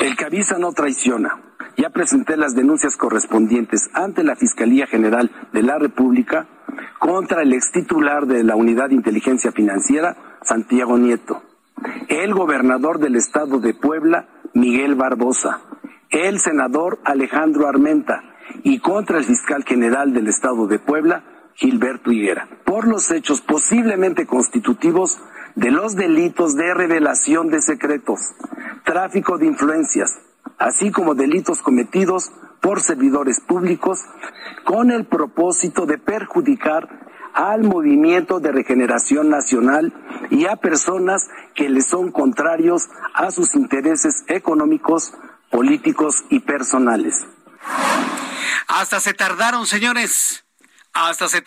El Cabisa no traiciona. Ya presenté las denuncias correspondientes ante la Fiscalía General de la República contra el ex titular de la Unidad de Inteligencia Financiera, Santiago Nieto el gobernador del estado de Puebla, Miguel Barbosa, el senador Alejandro Armenta. Y contra el fiscal general del estado de Puebla, Gilberto Higuera, por los hechos posiblemente constitutivos de los delitos de revelación de secretos, tráfico de influencias, así como delitos cometidos por servidores públicos con el propósito de perjudicar al movimiento de regeneración nacional y a personas que le son contrarios a sus intereses económicos, políticos y personales. Hasta se tardaron, señores. Hasta se,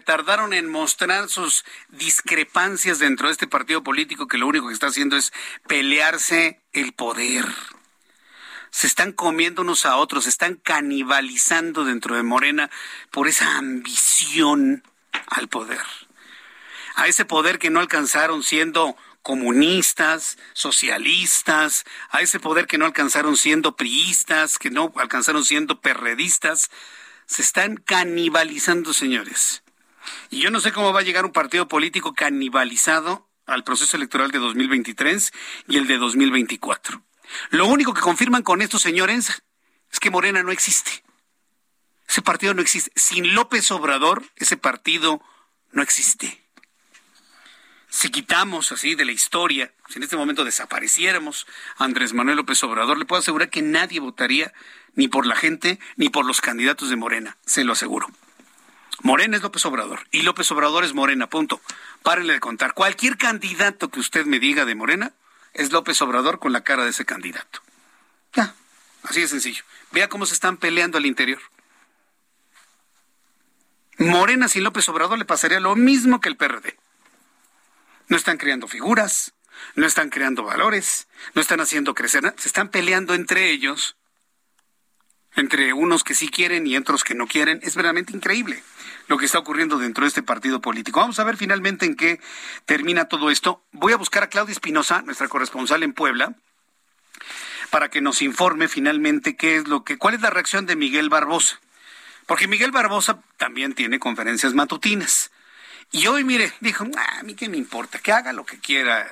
tardaron en mostrar sus discrepancias dentro de este partido político que lo único que está haciendo es pelearse el poder. Se están comiendo unos a otros, se están canibalizando dentro de Morena por esa ambición al poder. A ese poder que no alcanzaron siendo comunistas, socialistas, a ese poder que no alcanzaron siendo priistas, que no alcanzaron siendo perredistas, se están canibalizando, señores. Y yo no sé cómo va a llegar un partido político canibalizado al proceso electoral de 2023 y el de 2024. Lo único que confirman con estos señores es que Morena no existe. Ese partido no existe. Sin López Obrador, ese partido no existe. Si quitamos así de la historia, si en este momento desapareciéramos a Andrés Manuel López Obrador, le puedo asegurar que nadie votaría ni por la gente ni por los candidatos de Morena, se lo aseguro. Morena es López Obrador y López Obrador es Morena, punto. Párenle de contar. Cualquier candidato que usted me diga de Morena es López Obrador con la cara de ese candidato. Ya, así de sencillo. Vea cómo se están peleando al interior. Morena sin López Obrador le pasaría lo mismo que el PRD. No están creando figuras, no están creando valores, no están haciendo crecer, se están peleando entre ellos, entre unos que sí quieren y otros que no quieren. Es verdaderamente increíble lo que está ocurriendo dentro de este partido político. Vamos a ver finalmente en qué termina todo esto. Voy a buscar a Claudia Espinosa, nuestra corresponsal en Puebla, para que nos informe finalmente qué es lo que, cuál es la reacción de Miguel Barbosa. Porque Miguel Barbosa también tiene conferencias matutinas. Y hoy, mire, dijo, ah, a mí qué me importa, que haga lo que quiera.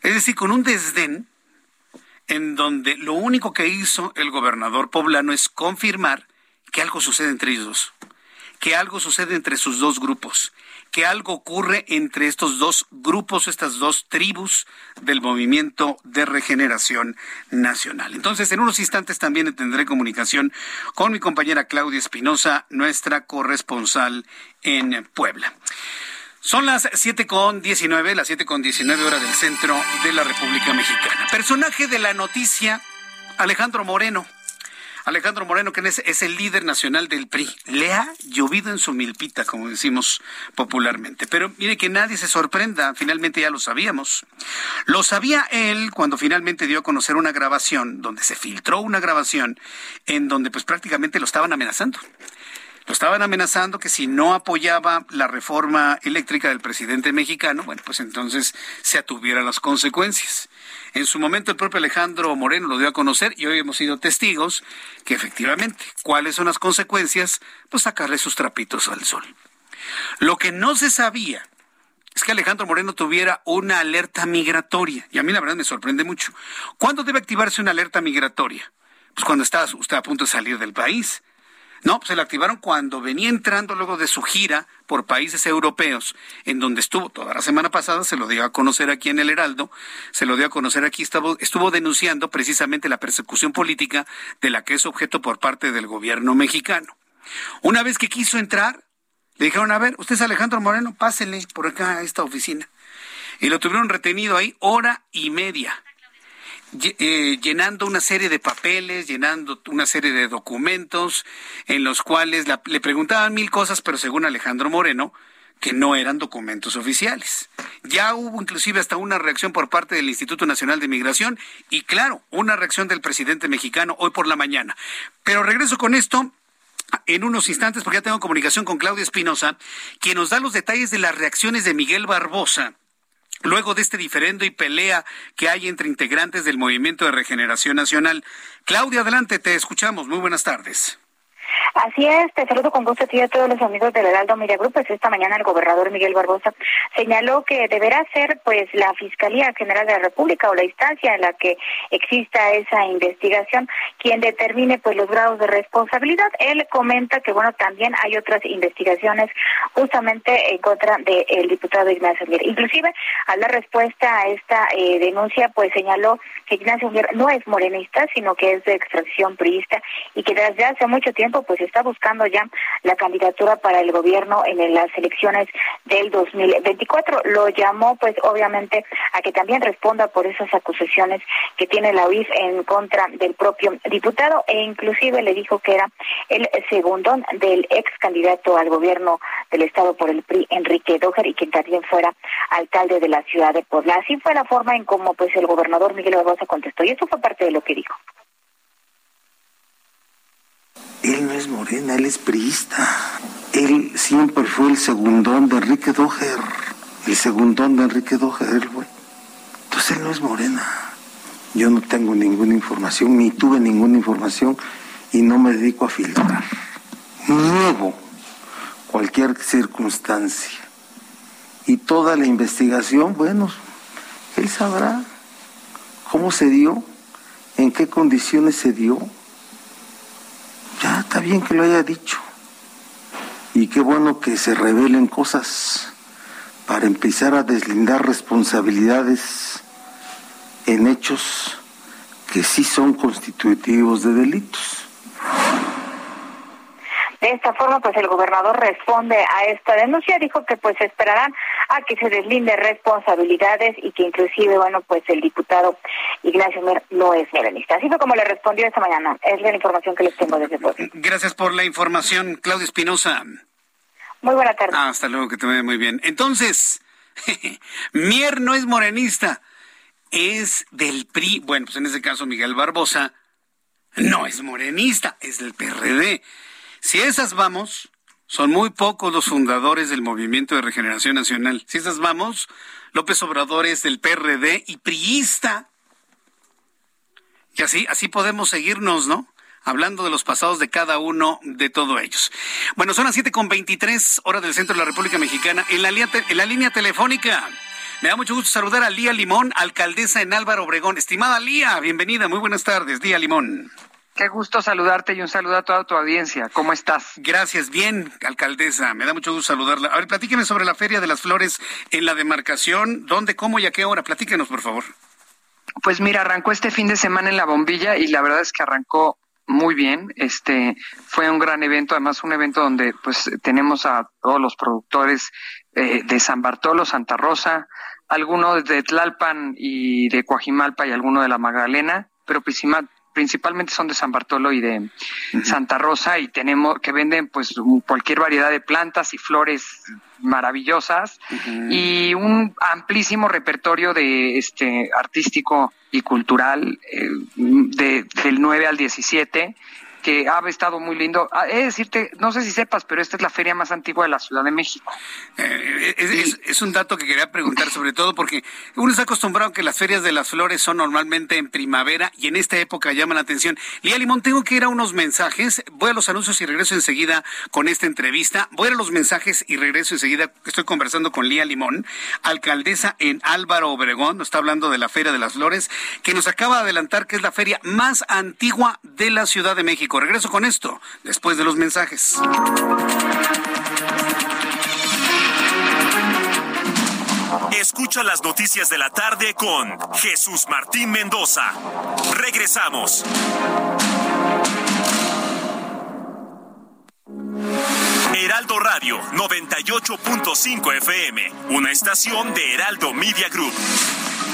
Es decir, con un desdén en donde lo único que hizo el gobernador poblano es confirmar que algo sucede entre ellos que algo sucede entre sus dos grupos, que algo ocurre entre estos dos grupos, estas dos tribus del movimiento de regeneración nacional. Entonces, en unos instantes también tendré comunicación con mi compañera Claudia Espinosa, nuestra corresponsal en Puebla. Son las siete con diecinueve, las siete con diecinueve horas del centro de la República Mexicana. Personaje de la noticia, Alejandro Moreno. Alejandro Moreno, que es, el líder nacional del PRI. Le ha llovido en su milpita, como decimos popularmente. Pero mire que nadie se sorprenda, finalmente ya lo sabíamos. Lo sabía él cuando finalmente dio a conocer una grabación, donde se filtró una grabación en donde pues prácticamente lo estaban amenazando. Lo estaban amenazando que si no apoyaba la reforma eléctrica del presidente mexicano, bueno, pues entonces se atuviera las consecuencias. En su momento el propio Alejandro Moreno lo dio a conocer y hoy hemos sido testigos que efectivamente, ¿cuáles son las consecuencias? Pues sacarle sus trapitos al sol. Lo que no se sabía es que Alejandro Moreno tuviera una alerta migratoria. Y a mí la verdad me sorprende mucho. ¿Cuándo debe activarse una alerta migratoria? Pues cuando está usted a punto de salir del país. No, pues se la activaron cuando venía entrando luego de su gira por países europeos, en donde estuvo toda la semana pasada, se lo dio a conocer aquí en el Heraldo, se lo dio a conocer aquí, estuvo, denunciando precisamente la persecución política de la que es objeto por parte del gobierno mexicano. Una vez que quiso entrar, le dijeron, a ver, usted es Alejandro Moreno, pásele por acá a esta oficina. Y lo tuvieron retenido ahí hora y media. Eh, llenando una serie de papeles, llenando una serie de documentos en los cuales le preguntaban mil cosas, pero según Alejandro Moreno, que no eran documentos oficiales. Ya hubo inclusive hasta una reacción por parte del Instituto Nacional de Migración y claro, una reacción del presidente mexicano hoy por la mañana. Pero regreso con esto en unos instantes porque ya tengo comunicación con Claudia Espinosa, quien nos da los detalles de las reacciones de Miguel Barbosa luego de este diferendo y pelea que hay entre integrantes del Movimiento de Regeneración Nacional. Claudia, adelante, te escuchamos. Muy buenas tardes. Así es, te saludo con gusto a a todos los amigos del Heraldo Media Group. Pues esta mañana el gobernador Miguel Barbosa señaló que deberá ser pues la Fiscalía General de la República o la instancia en la que exista esa investigación quien determine pues los grados de responsabilidad. Él comenta que bueno, también hay otras investigaciones justamente en contra del diputado Ignacio Mier. Inclusive, a la respuesta a esta eh, denuncia, pues señaló que Ignacio Mier no es morenista, sino que es de extracción priista y que desde hace mucho tiempo pues está buscando ya la candidatura para el gobierno en las elecciones del 2024. Lo llamó pues obviamente a que también responda por esas acusaciones que tiene la UIF en contra del propio diputado e inclusive le dijo que era el segundo del ex candidato al gobierno del estado por el PRI, Enrique Doger, y que también fuera alcalde de la ciudad de Puebla. Así fue la forma en cómo pues el gobernador Miguel Barbosa contestó y eso fue parte de lo que dijo. Él no es morena, él es priista. Él siempre fue el segundón de Enrique Doher. El segundón de Enrique Doher, güey. Entonces él no es morena. Yo no tengo ninguna información, ni tuve ninguna información y no me dedico a filtrar. Niego cualquier circunstancia. Y toda la investigación, bueno, él sabrá cómo se dio, en qué condiciones se dio ya está bien que lo haya dicho. Y qué bueno que se revelen cosas para empezar a deslindar responsabilidades en hechos que sí son constitutivos de delitos. De esta forma, pues el gobernador responde a esta denuncia, dijo que pues esperarán a que se deslinde responsabilidades y que inclusive, bueno, pues el diputado Ignacio Mer no es morenista. Así fue como le respondió esta mañana. Es la información que les tengo desde Puebla. Gracias por la información, Claudia Espinosa. Muy buena tarde. hasta luego, que te vaya muy bien. Entonces, Mier no es morenista. es del PRI. Bueno, pues en ese caso Miguel Barbosa no es morenista, es del PRD. Si esas vamos, son muy pocos los fundadores del Movimiento de Regeneración Nacional. Si esas vamos, López Obrador es del PRD y priista. Y así, así podemos seguirnos, ¿no? Hablando de los pasados de cada uno de todos ellos. Bueno, son las siete con veintitrés horas del centro de la República Mexicana. En la, en la línea telefónica, me da mucho gusto saludar a Lía Limón, alcaldesa en Álvaro Obregón. Estimada Lía, bienvenida, muy buenas tardes, Lía Limón. Qué gusto saludarte y un saludo a toda tu audiencia. ¿Cómo estás? Gracias, bien, alcaldesa. Me da mucho gusto saludarla. A ver, platíqueme sobre la Feria de las Flores en la demarcación. ¿Dónde, cómo y a qué hora? Platíquenos, por favor. Pues mira, arrancó este fin de semana en la bombilla y la verdad es que arrancó muy bien. Este fue un gran evento, además un evento donde pues tenemos a todos los productores eh, de San Bartolo, Santa Rosa, algunos de Tlalpan y de Coajimalpa y alguno de la Magdalena, pero principalmente son de San Bartolo y de Santa Rosa y tenemos que venden pues cualquier variedad de plantas y flores maravillosas y un amplísimo repertorio de este artístico y cultural eh, de, del 9 al 17 que ha estado muy lindo. Ah, he de decirte, no sé si sepas, pero esta es la feria más antigua de la Ciudad de México. Eh, es, un dato que quería preguntar, sobre todo porque uno está acostumbrado a que las ferias de las flores son normalmente en primavera y en esta época llaman la atención. Lía Limón, tengo que ir a unos mensajes. Voy a los anuncios y regreso enseguida con esta entrevista. Voy a, a los mensajes y regreso enseguida. Estoy conversando con Lía Limón, alcaldesa en Álvaro Obregón. Nos está hablando de la Feria de las Flores, que nos acaba de adelantar que es la feria más antigua de la Ciudad de México. Regreso con esto después de los mensajes. Escucha las noticias de la tarde con Jesús Martín Mendoza. Regresamos. Heraldo Radio 98.5 FM, una estación de Heraldo Media Group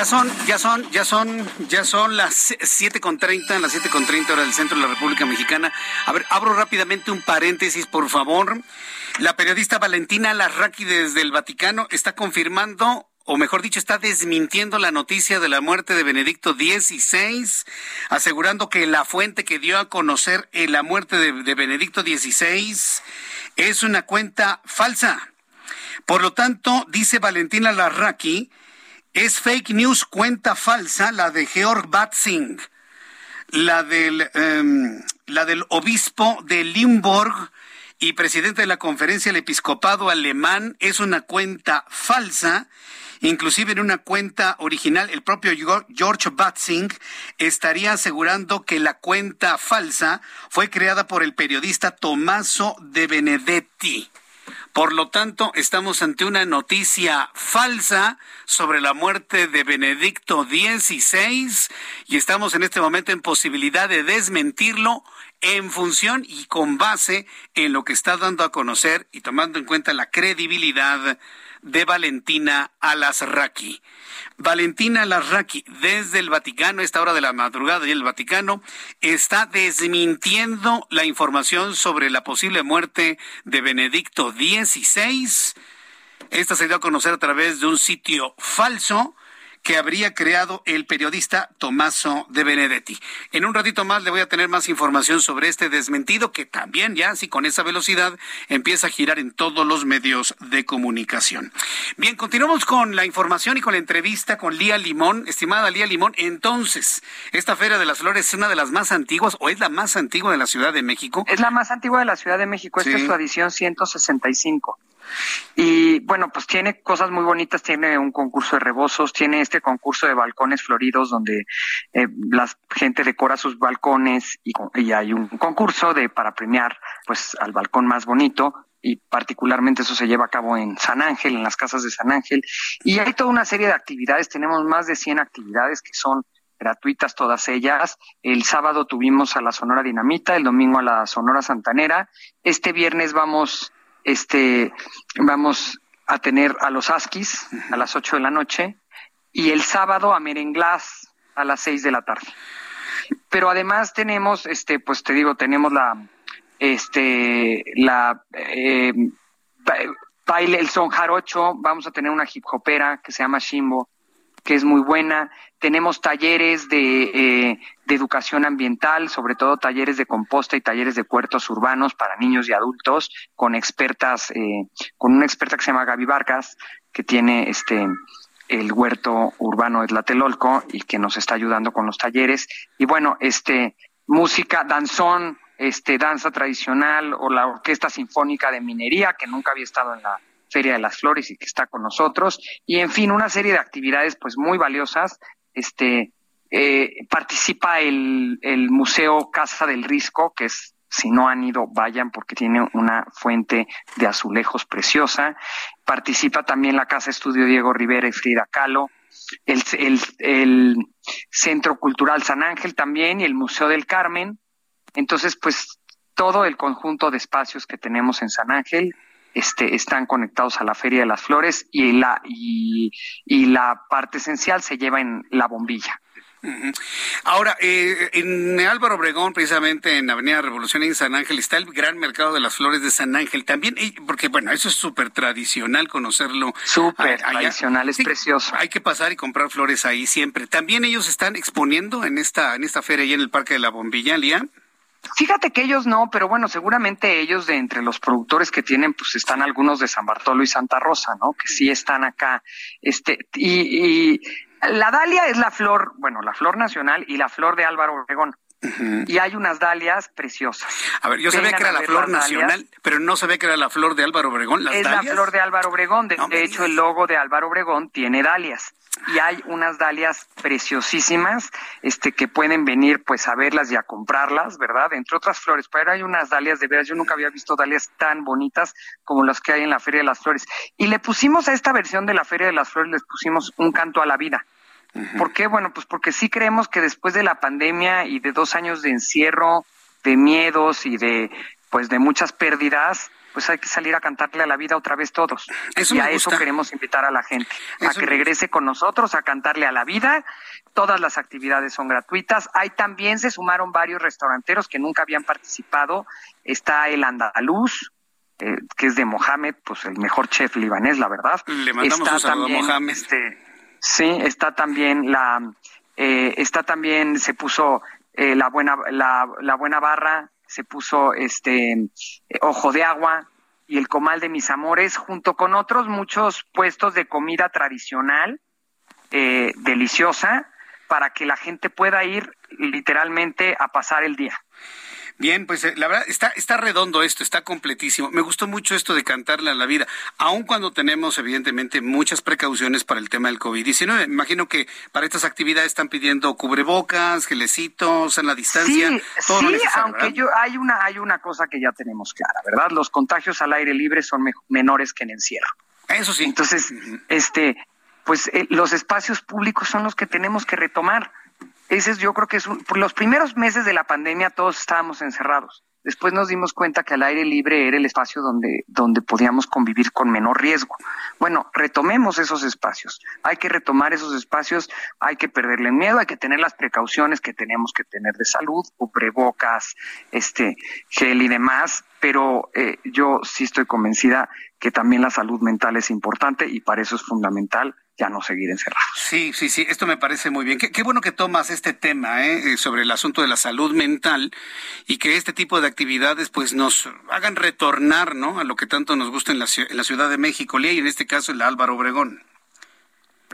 Ya son, ya son, ya son, ya son las siete con treinta, las siete con treinta hora del centro de la República Mexicana. A ver, abro rápidamente un paréntesis, por favor. La periodista Valentina Larraqui desde el Vaticano está confirmando o mejor dicho, está desmintiendo la noticia de la muerte de Benedicto XVI, asegurando que la fuente que dio a conocer la muerte de, de Benedicto XVI es una cuenta falsa. Por lo tanto, dice Valentina Larraqui, es fake news, cuenta falsa, la de Georg Batzing, la del, em, obispo de Limburg y presidente de la conferencia del episcopado alemán, es una cuenta falsa. Inclusive en una cuenta original, el propio George Batzing estaría asegurando que la cuenta falsa fue creada por el periodista Tommaso de Benedetti. Por lo tanto, estamos ante una noticia falsa sobre la muerte de Benedicto XVI y estamos en este momento en posibilidad de desmentirlo en función y con base en lo que está dando a conocer y tomando en cuenta la credibilidad de Valentina Alasraqui. Valentina Alasraqui, desde el Vaticano, esta hora de la madrugada y el Vaticano, está desmintiendo la información sobre la posible muerte de Benedicto XVI. Esta se dio a conocer a través de un sitio falso que habría creado el periodista Tomaso de Benedetti. En un ratito más le voy a tener más información sobre este desmentido que también ya, si con esa velocidad, empieza a girar en todos los medios de comunicación. Bien, continuamos con la información y con la entrevista con Lía Limón. Estimada Lía Limón, entonces, esta Feria de las Flores es una de las más antiguas o es la más antigua de la Ciudad de México. Es la más antigua de la Ciudad de México, esta es su edición 165. Y bueno, pues tiene cosas muy bonitas, tiene un concurso de rebozos, tiene este concurso de balcones floridos donde eh, la gente decora sus balcones y, y, hay un concurso de para premiar pues al balcón más bonito y particularmente eso se lleva a cabo en San Ángel, en las casas de San Ángel y hay toda una serie de actividades, tenemos más de 100 actividades que son gratuitas todas ellas. El sábado tuvimos a la Sonora Dinamita, el domingo a la Sonora Santanera. Este viernes vamos este, vamos a tener a los Askis a las 8 de la noche y el sábado a Merenglás a las 6 de la tarde. Pero además tenemos, este, pues te digo, tenemos la, este, la, eh, baile, el son jarocho, vamos a tener una hip hopera que se llama Shimbo, que es muy buena. Tenemos talleres de, eh, de, educación ambiental, sobre todo talleres de composta y talleres de puertos urbanos para niños y adultos, con expertas, eh, con una experta que se llama Gaby Vargas, que tiene este el huerto urbano de Tlatelolco y que nos está ayudando con los talleres. Y bueno, este música, danzón, este danza tradicional o la orquesta sinfónica de minería que nunca había estado en la Feria de las Flores y que está con nosotros, y en fin, una serie de actividades pues muy valiosas. Este, eh, participa el, el Museo Casa del Risco, que es si no han ido, vayan porque tiene una fuente de azulejos preciosa. Participa también la Casa Estudio Diego Rivera y Frida Kahlo, el, el, el, Centro Cultural San Ángel también y el Museo del Carmen. Entonces, pues todo el conjunto de espacios que tenemos en San Ángel este, están conectados a la Feria de las Flores y la, y, la parte esencial se lleva en la bombilla. Ahora, eh, en Álvaro Obregón, precisamente en Avenida Revolución en San Ángel, está el gran mercado de las flores de San Ángel también, porque bueno, eso es súper tradicional conocerlo. Súper tradicional, es precioso. Hay que pasar y comprar flores ahí siempre. También ellos están exponiendo en esta, en esta feria y en el Parque de la Bombilla, Lía. Fíjate que ellos no, pero bueno, seguramente ellos de entre los productores que tienen, pues están algunos de San Bartolo y Santa Rosa, ¿no? Que sí están acá. Este, y, y la dalia es la flor, bueno, la flor nacional y la flor de Álvaro Obregón. Y hay unas dalias preciosas. A ver, yo sabía que era la flor nacional, pero no sabía que era la flor de Álvaro Obregón. es la flor de Álvaro Obregón. De, de hecho, el logo de Álvaro Obregón tiene dalias y hay unas dalias preciosísimas este que pueden venir pues a verlas y a comprarlas, ¿verdad? Entre otras flores, pero hay unas dalias de veras, yo nunca había visto dalias tan bonitas como las que hay en la Feria de las Flores. Y le pusimos a esta versión de la Feria de las Flores, les pusimos un canto a la vida. ¿Por qué? Bueno, pues porque sí creemos que después de la pandemia y de dos años de encierro, de miedos y de pues de muchas pérdidas, pues hay que salir a cantarle a la vida otra vez todos. y a eso queremos invitar a la gente, a que regrese con nosotros a cantarle a la vida. Todas las actividades son gratuitas. Hay también se sumaron varios restauranteros que nunca habían participado. Está el Andaluz, eh, que es de Mohamed, pues el mejor chef libanés, la verdad. Le mandamos está un saludo también, a Mohamed. Este, sí, está también la, eh, está también se puso eh, la buena, la, la buena barra se puso este Ojo de Agua y el Comal de Mis Amores, junto con otros muchos puestos de comida tradicional, eh, deliciosa, para que la gente pueda ir literalmente a pasar el día. Bien, pues eh, la verdad está, está redondo esto, está completísimo. Me gustó mucho esto de cantarle a la vida, aun cuando tenemos evidentemente muchas precauciones para el tema del COVID-19. Me imagino que para estas actividades están pidiendo cubrebocas, gelecitos, en la distancia. Sí, todo sí aunque yo, hay, una, hay una cosa que ya tenemos clara, ¿verdad? Los contagios al aire libre son menores que en encierro. Eso sí. Entonces, este, pues eh, los espacios públicos son los que tenemos que retomar ese es, yo creo que es por los primeros meses de la pandemia todos estábamos encerrados. Después nos dimos cuenta que el aire libre era el espacio donde, donde podíamos convivir con menor riesgo. Bueno, retomemos esos espacios. Hay que retomar esos espacios, hay que perderle miedo, hay que tener las precauciones que tenemos que tener de salud, cubrebocas, este, gel y demás, pero eh, yo sí estoy convencida que también la salud mental es importante y para eso es fundamental ya no seguir encerrados. Sí, sí, sí, esto me parece muy bien. Qué, bueno que tomas este tema ¿eh? sobre el asunto de la salud mental y que este tipo de actividades pues nos hagan retornar ¿no? a lo que tanto nos gusta en la, en la Ciudad de México, y en este caso en la Álvaro Obregón.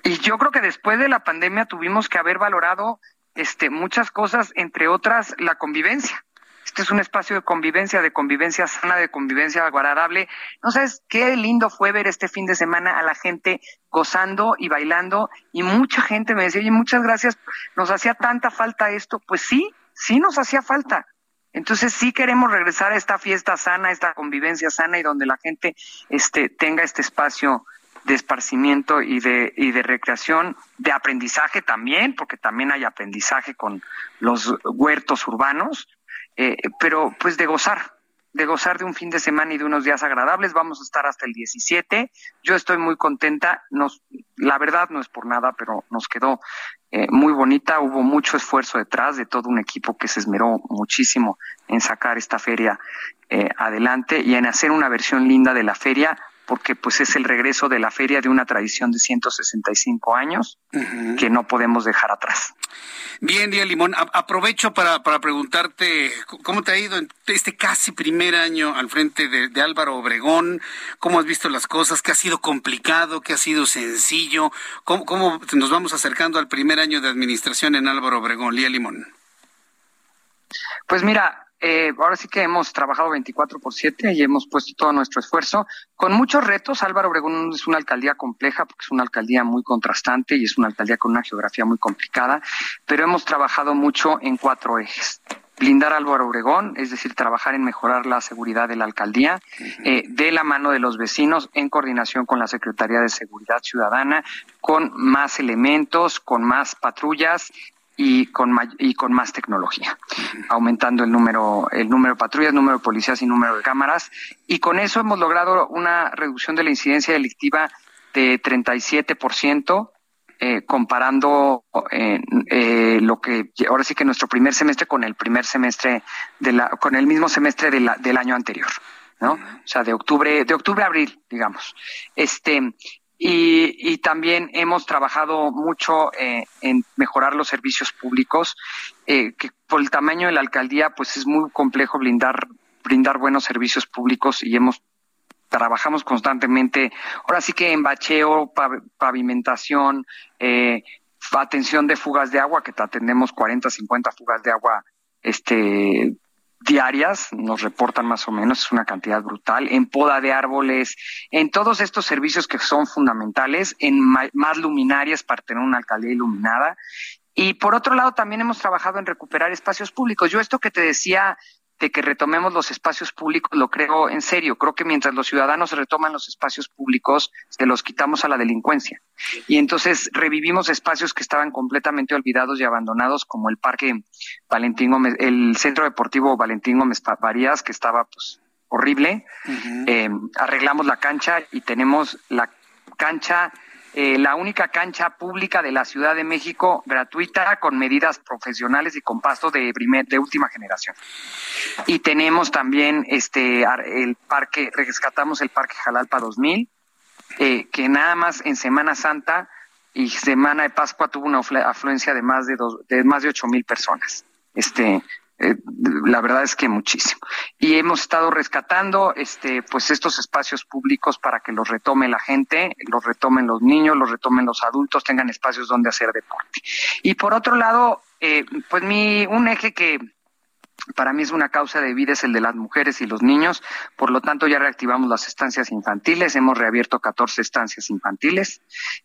Y yo creo que después de la pandemia tuvimos que haber valorado este, muchas cosas, entre otras la convivencia. Este es un espacio de convivencia, de convivencia sana, de convivencia agradable. No sabes qué lindo fue ver este fin de semana a la gente gozando y bailando y mucha gente me decía, oye, muchas gracias, nos hacía tanta falta esto. Pues sí, sí nos hacía falta. Entonces sí queremos regresar a esta fiesta sana, esta convivencia sana y donde la gente este, tenga este espacio de esparcimiento y de, y de recreación, de aprendizaje también, porque también hay aprendizaje con los huertos urbanos, eh, pero pues de gozar, de gozar de un fin de semana y de unos días agradables. Vamos a estar hasta el 17. Yo estoy muy contenta. Nos, la verdad no es por nada, pero nos quedó eh, muy bonita. Hubo mucho esfuerzo detrás de todo un equipo que se esmeró muchísimo en sacar esta feria eh, adelante y en hacer una versión linda de la feria porque pues es el regreso de la feria de una tradición de 165 años que no podemos dejar atrás. Bien, Día Limón, aprovecho para, para preguntarte cómo te ha ido en este casi primer año al frente de, Álvaro Obregón, cómo has visto las cosas, qué ha sido complicado, qué ha sido sencillo, cómo, cómo nos vamos acercando al primer año de administración en Álvaro Obregón, Día Limón. Pues mira, eh, ahora sí que hemos trabajado 24 por 7 y hemos puesto todo nuestro esfuerzo con muchos retos. Álvaro Obregón es una alcaldía compleja porque es una alcaldía muy contrastante y es una alcaldía con una geografía muy complicada, pero hemos trabajado mucho en cuatro ejes blindar Álvaro Obregón, es decir, trabajar en mejorar la seguridad de la alcaldía, eh, de la mano de los vecinos, en coordinación con la Secretaría de Seguridad Ciudadana, con más elementos, con más patrullas, y con, y con más tecnología, aumentando el número, el número de patrullas, número de policías y número de cámaras. Y con eso hemos logrado una reducción de la incidencia delictiva de 37%, eh, comparando eh, eh, lo que ahora sí que nuestro primer semestre con el primer semestre de la, con el mismo semestre de la, del año anterior. ¿no? O sea, de octubre, de octubre a abril, digamos. Este, y, y, también hemos trabajado mucho eh, en mejorar los servicios públicos, eh, que por el tamaño de la alcaldía, pues es muy complejo blindar, brindar buenos servicios públicos y hemos trabajamos constantemente, ahora sí que en bacheo, pavimentación, eh, atención de fugas de agua, que atendemos 40, 50 fugas de agua este diarias, nos reportan más o menos, es una cantidad brutal, en poda de árboles, en todos estos servicios que son fundamentales, en más luminarias para tener una alcaldía iluminada. Y por otro lado, también hemos trabajado en recuperar espacios públicos. Yo esto que te decía de que retomemos los espacios públicos, lo creo en serio. Creo que mientras los ciudadanos retoman los espacios públicos, se los quitamos a la delincuencia. Y entonces revivimos espacios que estaban completamente olvidados y abandonados, como el Parque Valentín Gómez, el Centro Deportivo Valentín Gómez Varías, que estaba pues horrible. Eh, arreglamos la cancha y tenemos la cancha eh, la única cancha pública de la Ciudad de México gratuita con medidas profesionales y con pasto de, de última generación. Y tenemos también este el parque, rescatamos el Parque Jalalpa 2000, eh, que nada más en Semana Santa y Semana de Pascua tuvo una afluencia de más de, dos, de más de ocho mil personas. Este, eh, la verdad es que muchísimo. Y hemos estado rescatando este, pues estos espacios públicos para que los retome la gente, los retomen los niños, los retomen los adultos, tengan espacios donde hacer deporte. Y por otro lado, eh, pues mi, un eje que para mí es una causa de vida es el de las mujeres y los niños, por lo tanto ya reactivamos las estancias infantiles, hemos reabierto 14 estancias infantiles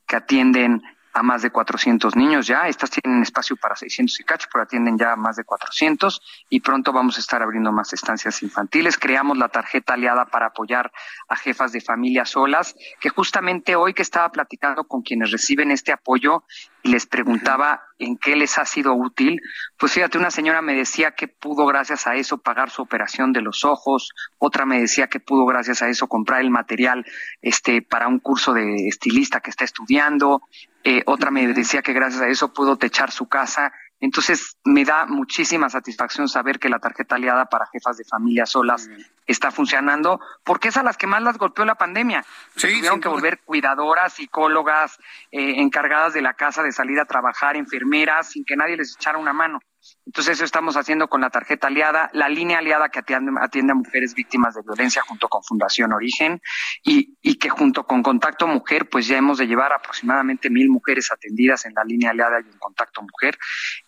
que atienden a más de 400 niños ya. Estas tienen espacio para 600 y cacho, pero atienden ya a más de 400 y pronto vamos a estar abriendo más estancias infantiles. Creamos la tarjeta aliada para apoyar a jefas de familias solas, que justamente hoy que estaba platicando con quienes reciben este apoyo y les preguntaba en qué les ha sido útil, pues fíjate, una señora me decía que pudo gracias a eso pagar su operación de los ojos, otra me decía que pudo gracias a eso comprar el material este para un curso de estilista que está estudiando, eh, otra me decía que gracias a eso pudo techar su casa Entonces, me da muchísima satisfacción saber que la tarjeta aliada para jefas de familia solas está funcionando, porque es a las que más las golpeó la pandemia. Sí, tuvieron que volver cuidadoras, psicólogas, eh, encargadas de la casa de salir a trabajar, enfermeras, sin que nadie les echara una mano. Entonces eso estamos haciendo con la tarjeta aliada, la línea aliada que atiende, a mujeres víctimas de violencia junto con Fundación Origen y, y, que junto con Contacto Mujer pues ya hemos de llevar aproximadamente mil mujeres atendidas en la línea aliada y en Contacto Mujer.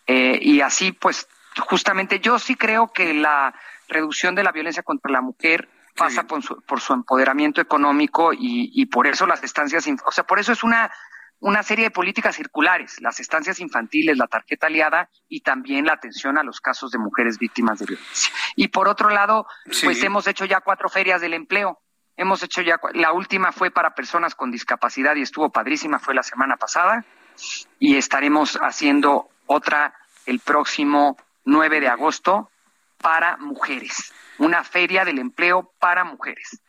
Eh, y así pues justamente yo sí creo que la reducción de la violencia contra la mujer pasa por su, por su, empoderamiento económico y, y por eso las estancias, o sea, por eso es una una serie de políticas circulares, las estancias infantiles, la tarjeta aliada y también la atención a los casos de mujeres víctimas de violencia. Y por otro lado, pues hemos hecho ya cuatro ferias del empleo. Hemos hecho ya, la última fue para personas con discapacidad y estuvo padrísima, fue la semana pasada. Y estaremos haciendo otra el próximo 9 de agosto para mujeres. Una feria del empleo para mujeres.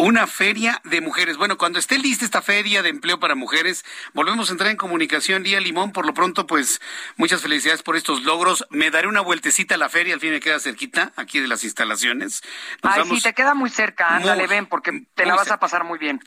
Una feria de mujeres. Bueno, cuando esté lista esta feria de empleo para mujeres, volvemos a entrar en comunicación. Día Limón, por lo pronto, pues muchas felicidades por estos logros. Me daré una vueltecita a la feria, al fin me queda cerquita, aquí de las instalaciones. Ay, sí, te queda muy cerca, ándale, ven, porque te la vas a pasar muy bien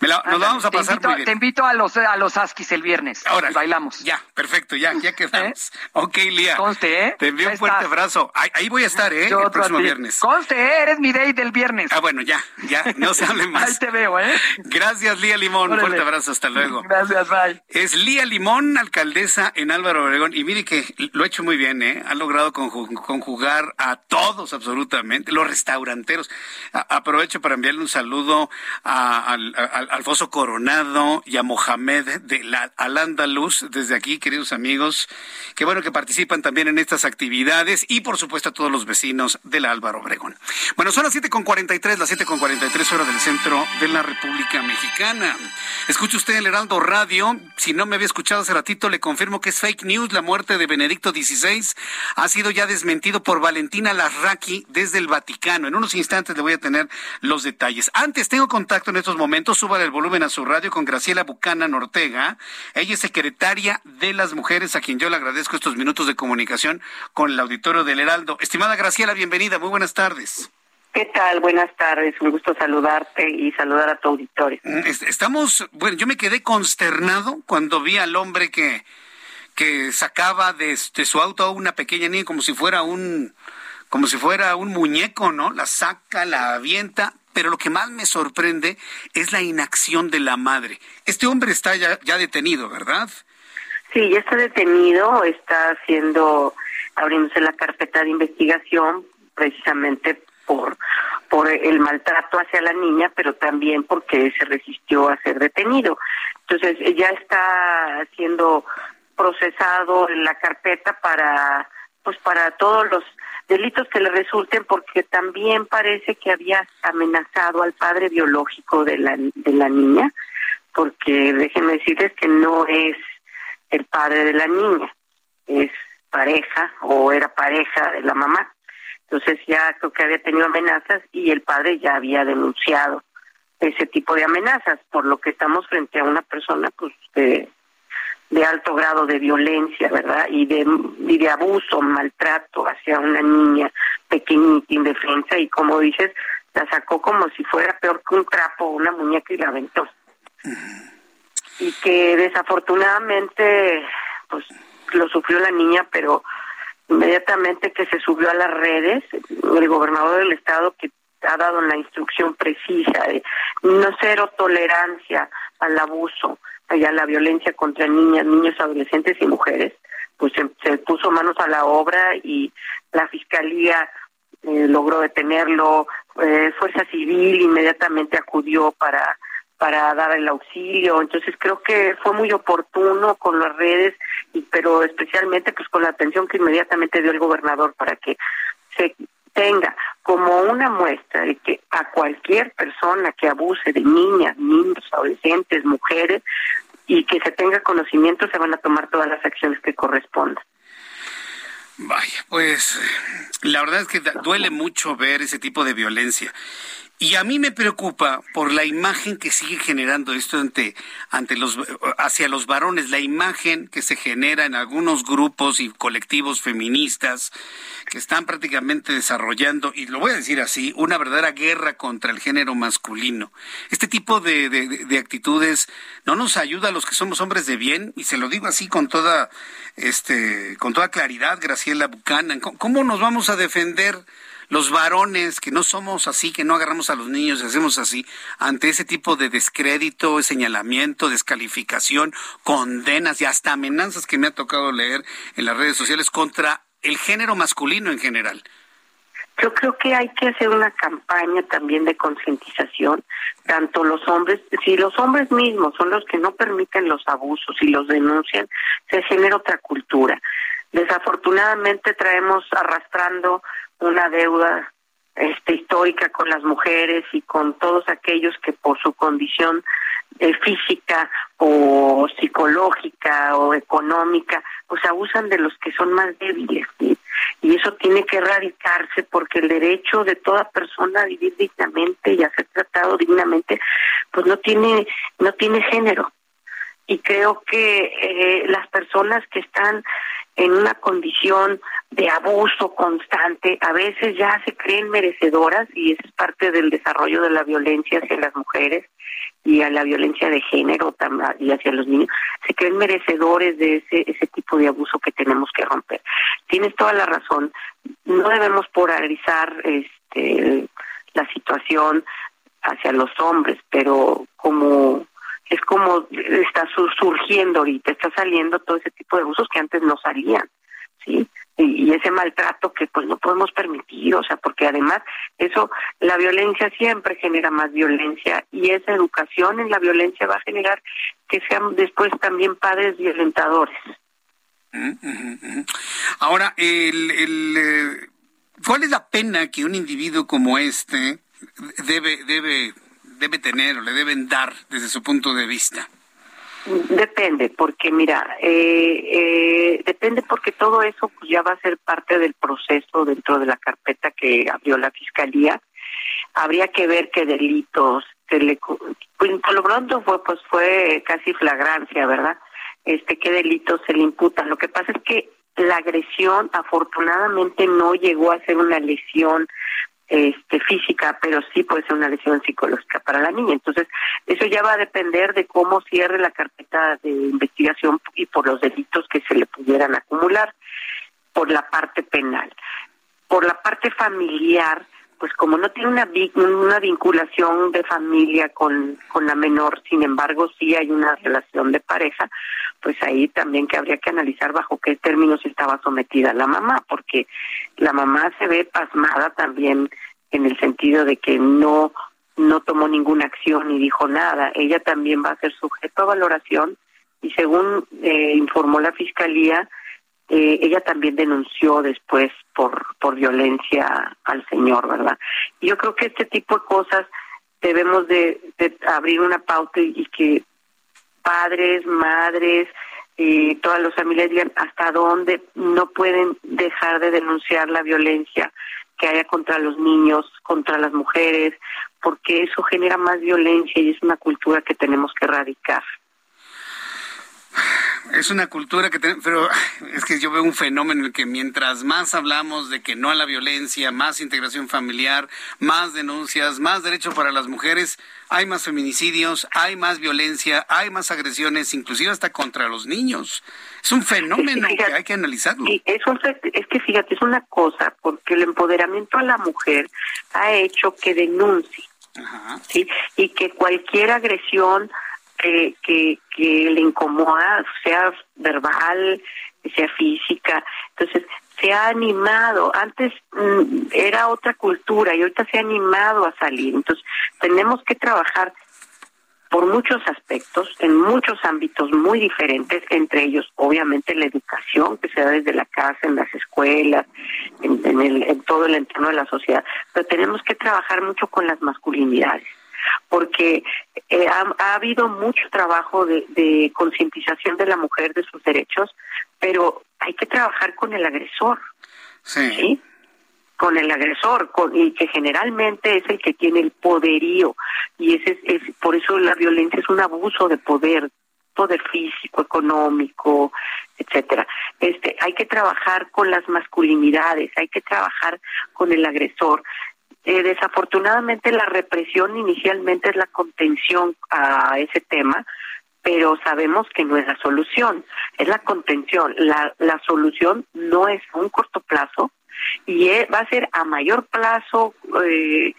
nos vamos a pasar muy bien. Te invito a los, a los Askis el viernes. Ahora. bailamos. Ya, perfecto, ya, ya quedamos. ¿Eh? Ok, Lía. Conste, ¿eh? Te envío un fuerte abrazo. Ahí, voy a estar, ¿eh? el próximo viernes. Conste, ¿eh? Eres mi date del viernes. Ah, bueno, ya, ya, no se hable más. Ahí te veo, ¿eh? Gracias, Lía Limón. Un fuerte abrazo, hasta luego. Gracias, bye. Es Lía Limón, alcaldesa en Álvaro Obregón. Y mire que lo ha hecho muy bien, ¿eh? Ha logrado conjugar a todos, absolutamente, los restauranteros. aprovecho para enviarle un saludo al Alfonso Coronado y a Mohamed de la Al Andaluz desde aquí, queridos amigos. Qué bueno que participan también en estas actividades y por supuesto a todos los vecinos de la Álvaro Obregón. Bueno, son las 7.43, las 7.43 horas del centro de la República Mexicana. Escuche usted el Heraldo Radio. Si no me había escuchado hace ratito, le confirmo que es fake news. La muerte de Benedicto XVI ha sido ya desmentido por Valentina Larraqui desde el Vaticano. En unos instantes le voy a tener los detalles. Antes, tengo contacto en estos momentos. Súbale el volumen a su radio con Graciela Bucana Ortega. Ella es secretaria de las mujeres, a quien yo le agradezco estos minutos de comunicación con el auditorio del Heraldo. Estimada Graciela, bienvenida. Muy buenas tardes. ¿Qué tal? Buenas tardes, un gusto saludarte y saludar a tu auditorio. Mm, estamos, bueno, yo me quedé consternado cuando vi al hombre que, que sacaba de, de su auto a una pequeña niña como si fuera un, como si fuera un muñeco, ¿no? La saca, la avienta, pero lo que más me sorprende es la inacción de la madre. Este hombre está ya, ya detenido, ¿verdad? Sí, ya está detenido, está haciendo, abriéndose la carpeta de investigación precisamente por, por el maltrato hacia la niña, pero también porque se resistió a ser detenido. Entonces, ya está siendo procesado en la carpeta para, pues para todos los delitos que le resulten porque también parece que había amenazado al padre biológico de la, de la niña, porque déjenme decirles que no es el padre de la niña, es pareja o era pareja de la mamá. Entonces ya creo que había tenido amenazas y el padre ya había denunciado ese tipo de amenazas, por lo que estamos frente a una persona pues de de alto grado de violencia, ¿verdad? Y de, y de abuso, maltrato hacia una niña pequeñita, indefensa, y como dices, la sacó como si fuera peor que un trapo, una muñeca y la aventó. Y que desafortunadamente, pues lo sufrió la niña, pero inmediatamente que se subió a las redes, el gobernador del estado que ha dado la instrucción precisa de no cero tolerancia al abuso, allá la violencia contra niñas, niños, adolescentes y mujeres, pues se, puso manos a la obra y la fiscalía eh, logró detenerlo, eh, Fuerza Civil inmediatamente acudió para para dar el auxilio, entonces creo que fue muy oportuno con las redes, y, pero especialmente pues con la atención que inmediatamente dio el gobernador para que se tenga como una muestra de que a cualquier persona que abuse de niñas, niños, adolescentes, mujeres, y que se tenga conocimiento, se van a tomar todas las acciones que correspondan. Vaya, pues la verdad es que duele mucho ver ese tipo de violencia. Y a mí me preocupa por la imagen que sigue generando esto ante, ante los, hacia los varones, la imagen que se genera en algunos grupos y colectivos feministas que están prácticamente desarrollando, y lo voy a decir así, una verdadera guerra contra el género masculino. Este tipo de, de, actitudes no nos ayuda a los que somos hombres de bien, y se lo digo así con toda, este, con toda claridad, Graciela Buchanan. ¿Cómo nos vamos a defender? Los varones que no somos así, que no agarramos a los niños y hacemos así, ante ese tipo de descrédito, señalamiento, descalificación, condenas y hasta amenazas que me ha tocado leer en las redes sociales contra el género masculino en general. Yo creo que hay que hacer una campaña también de concientización, tanto los hombres, si los hombres mismos son los que no permiten los abusos y los denuncian, se genera otra cultura. Desafortunadamente traemos arrastrando una deuda este, histórica con las mujeres y con todos aquellos que por su condición eh, física o psicológica o económica, pues abusan de los que son más débiles. Y eso tiene que erradicarse porque el derecho de toda persona a vivir dignamente y a ser tratado dignamente, pues no tiene, no tiene género. Y creo que eh, las personas que están en una condición de abuso constante, a veces ya se creen merecedoras y es parte del desarrollo de la violencia hacia las mujeres y a la violencia de género y hacia los niños, se creen merecedores de ese, ese tipo de abuso que tenemos que romper. Tienes toda la razón, no debemos polarizar este, la situación hacia los hombres, pero como es como está surgiendo ahorita, está saliendo todo ese tipo de abusos que antes no salían, ¿sí? Y, ese maltrato que pues no podemos permitir, o sea, porque además eso, la violencia siempre genera más violencia y esa educación en la violencia va a generar que sean después también padres violentadores. Ahora, el, el, eh, ¿cuál es la pena que un individuo como este debe, debe debe tener o le deben dar desde su punto de vista? Depende, porque mira, eh, eh, depende porque todo eso pues, ya va a ser parte del proceso dentro de la carpeta que abrió la fiscalía. Habría que ver qué delitos se le, pues, por lo pronto fue pues fue casi flagrancia, ¿verdad? Este qué delitos se le imputan. Lo que pasa es que la agresión afortunadamente no llegó a ser una lesión este, física, pero sí puede ser una lesión psicológica para la niña. Entonces, eso ya va a depender de cómo cierre la carpeta de investigación y por los delitos que se le pudieran acumular por la parte penal. Por la parte familiar, pues como no tiene una, una vinculación de familia con, con la menor, sin embargo sí hay una relación de pareja, pues ahí también que habría que analizar bajo qué términos estaba sometida la mamá, porque la mamá se ve pasmada también en el sentido de que no no tomó ninguna acción ni dijo nada. Ella también va a ser sujeto a valoración y según eh, informó la fiscalía, eh, ella también denunció después por por violencia al señor, ¿verdad? Y yo creo que este tipo de cosas debemos de, abrir una pauta y que padres, madres, y todas las familias digan hasta dónde no pueden dejar de denunciar la violencia que haya contra los niños, contra las mujeres, porque eso genera más violencia y es una cultura que tenemos que erradicar es una cultura que tenemos, pero es que yo veo un fenómeno en el que mientras más hablamos de que no a la violencia, más integración familiar, más denuncias, más derecho para las mujeres, hay más feminicidios, hay más violencia, hay más agresiones, inclusive hasta contra los niños. Es un fenómeno que hay que analizarlo. es, es que fíjate, es una cosa, porque el empoderamiento a la mujer ha hecho que denuncie, ¿sí? Y que cualquier agresión que, que, le incomoda, sea verbal, sea física. Entonces, se ha animado. Antes mm, era otra cultura y ahorita se ha animado a salir. Entonces, tenemos que trabajar por muchos aspectos, en muchos ámbitos muy diferentes, entre ellos, obviamente, la educación que se da desde la casa, en las escuelas, en, el, en todo el entorno de la sociedad. Pero tenemos que trabajar mucho con las masculinidades porque eh, ha, habido mucho trabajo de, concientización de la mujer de sus derechos, pero hay que trabajar con el agresor. Sí. con el agresor con, y que generalmente es el que tiene el poderío y ese es, por eso la violencia es un abuso de poder poder físico económico etcétera este hay que trabajar con las masculinidades hay que trabajar con el agresor eh, desafortunadamente la represión inicialmente es la contención a ese tema pero sabemos que no es la solución, es la contención. La, la solución no es a un corto plazo, y va a ser a mayor plazo eh,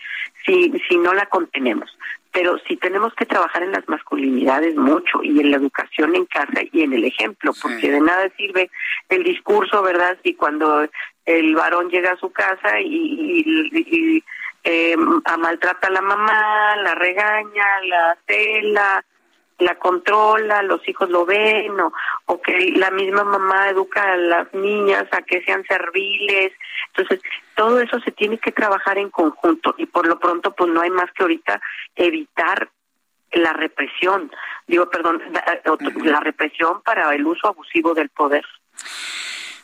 si, si no la contenemos. Pero si tenemos que trabajar en las masculinidades mucho y en la educación en casa y en el ejemplo, porque de nada sirve el discurso, ¿verdad? Si cuando el varón llega a su casa y, y, eh, maltrata a la mamá, la regaña, la cela, la controla, los hijos lo ven, o, o que la misma mamá educa a las niñas a que sean serviles. Entonces, todo eso se tiene que trabajar en conjunto y por lo pronto, pues no hay más que ahorita evitar la represión, digo, perdón, la represión para el uso abusivo del poder.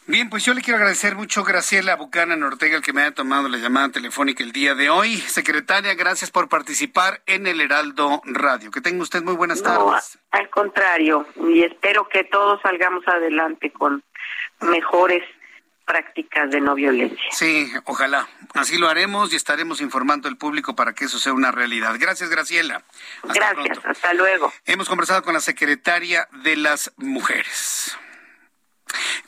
Bien, pues yo le quiero agradecer mucho, Graciela Bucana Ortega, el que me haya tomado la llamada telefónica el día de hoy. Secretaria, gracias por participar en el Heraldo Radio. Que tenga usted muy buenas tardes. al contrario, y espero que todos salgamos adelante con mejores prácticas de no violencia. Sí, ojalá. Así lo haremos y estaremos informando al público para que eso sea una realidad. Gracias, Graciela. Gracias, hasta luego. Hemos conversado con la secretaria de las Mujeres.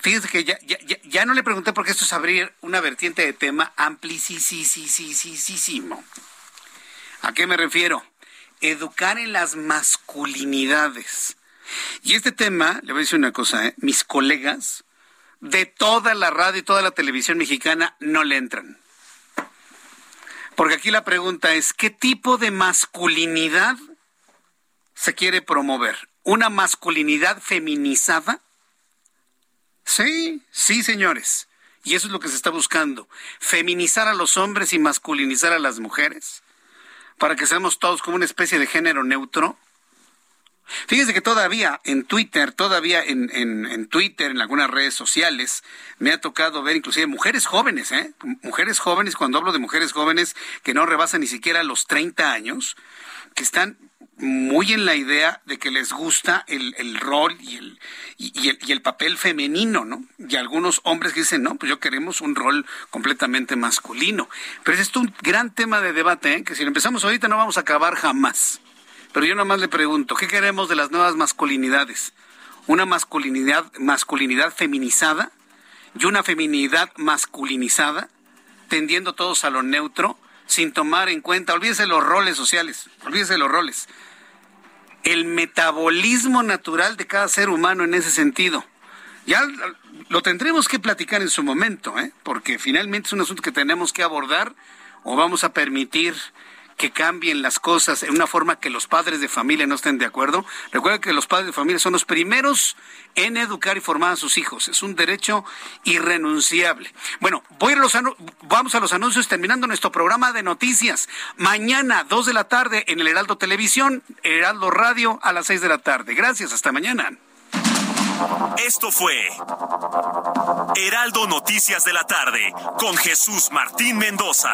Fíjese que ya, ya, ya, no le pregunté porque esto es abrir una vertiente de tema amplísimo. ¿A qué me refiero? Educar en las masculinidades. Y este tema, le voy a decir una cosa, ¿eh? mis colegas de toda la radio y toda la televisión mexicana no le entran. Porque aquí la pregunta es, ¿qué tipo de masculinidad se quiere promover? ¿Una masculinidad feminizada? Sí, sí, señores. Y eso es lo que se está buscando. Feminizar a los hombres y masculinizar a las mujeres. Para que seamos todos como una especie de género neutro. Fíjense que todavía en Twitter, todavía en, en, Twitter, en algunas redes sociales, me ha tocado ver inclusive mujeres jóvenes, ¿eh? Mujeres jóvenes, cuando hablo de mujeres jóvenes que no rebasan ni siquiera los 30 años, que están muy en la idea de que les gusta el, el rol y el, y, el, y el papel femenino, ¿no? Y algunos hombres que dicen, no, pues yo queremos un rol completamente masculino. Pero es esto un gran tema de debate, ¿eh? que si lo empezamos ahorita no vamos a acabar jamás. Pero yo nada más le pregunto, ¿qué queremos de las nuevas masculinidades? ¿Una masculinidad, masculinidad feminizada y una feminidad masculinizada, tendiendo todos a lo neutro? sin tomar en cuenta, olvídese los roles sociales, olvídese los roles, el metabolismo natural de cada ser humano en ese sentido. Ya lo tendremos que platicar en su momento, ¿eh? porque finalmente es un asunto que tenemos que abordar o vamos a permitir que cambien las cosas en una forma que los padres de familia no estén de acuerdo. Recuerda que los padres de familia son los primeros en educar y formar a sus hijos. Es un derecho irrenunciable. Bueno, voy a los vamos a los anuncios terminando nuestro programa de noticias. Mañana, 2 de la tarde, en el Heraldo Televisión, Heraldo Radio, a las 6 de la tarde. Gracias, hasta mañana. Esto fue Heraldo Noticias de la tarde con Jesús Martín Mendoza.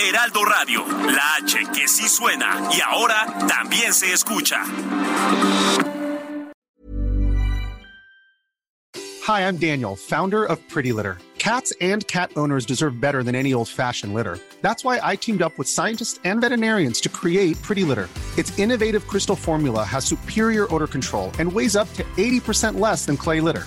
Heraldo Radio, la H que sí suena y ahora también se escucha. Hi, I'm Daniel, founder of Pretty Litter. Cats and cat owners deserve better than any old-fashioned litter. That's why I teamed up with scientists and veterinarians to create Pretty Litter. Its innovative crystal formula has superior odor control and weighs up to 80% less than clay litter.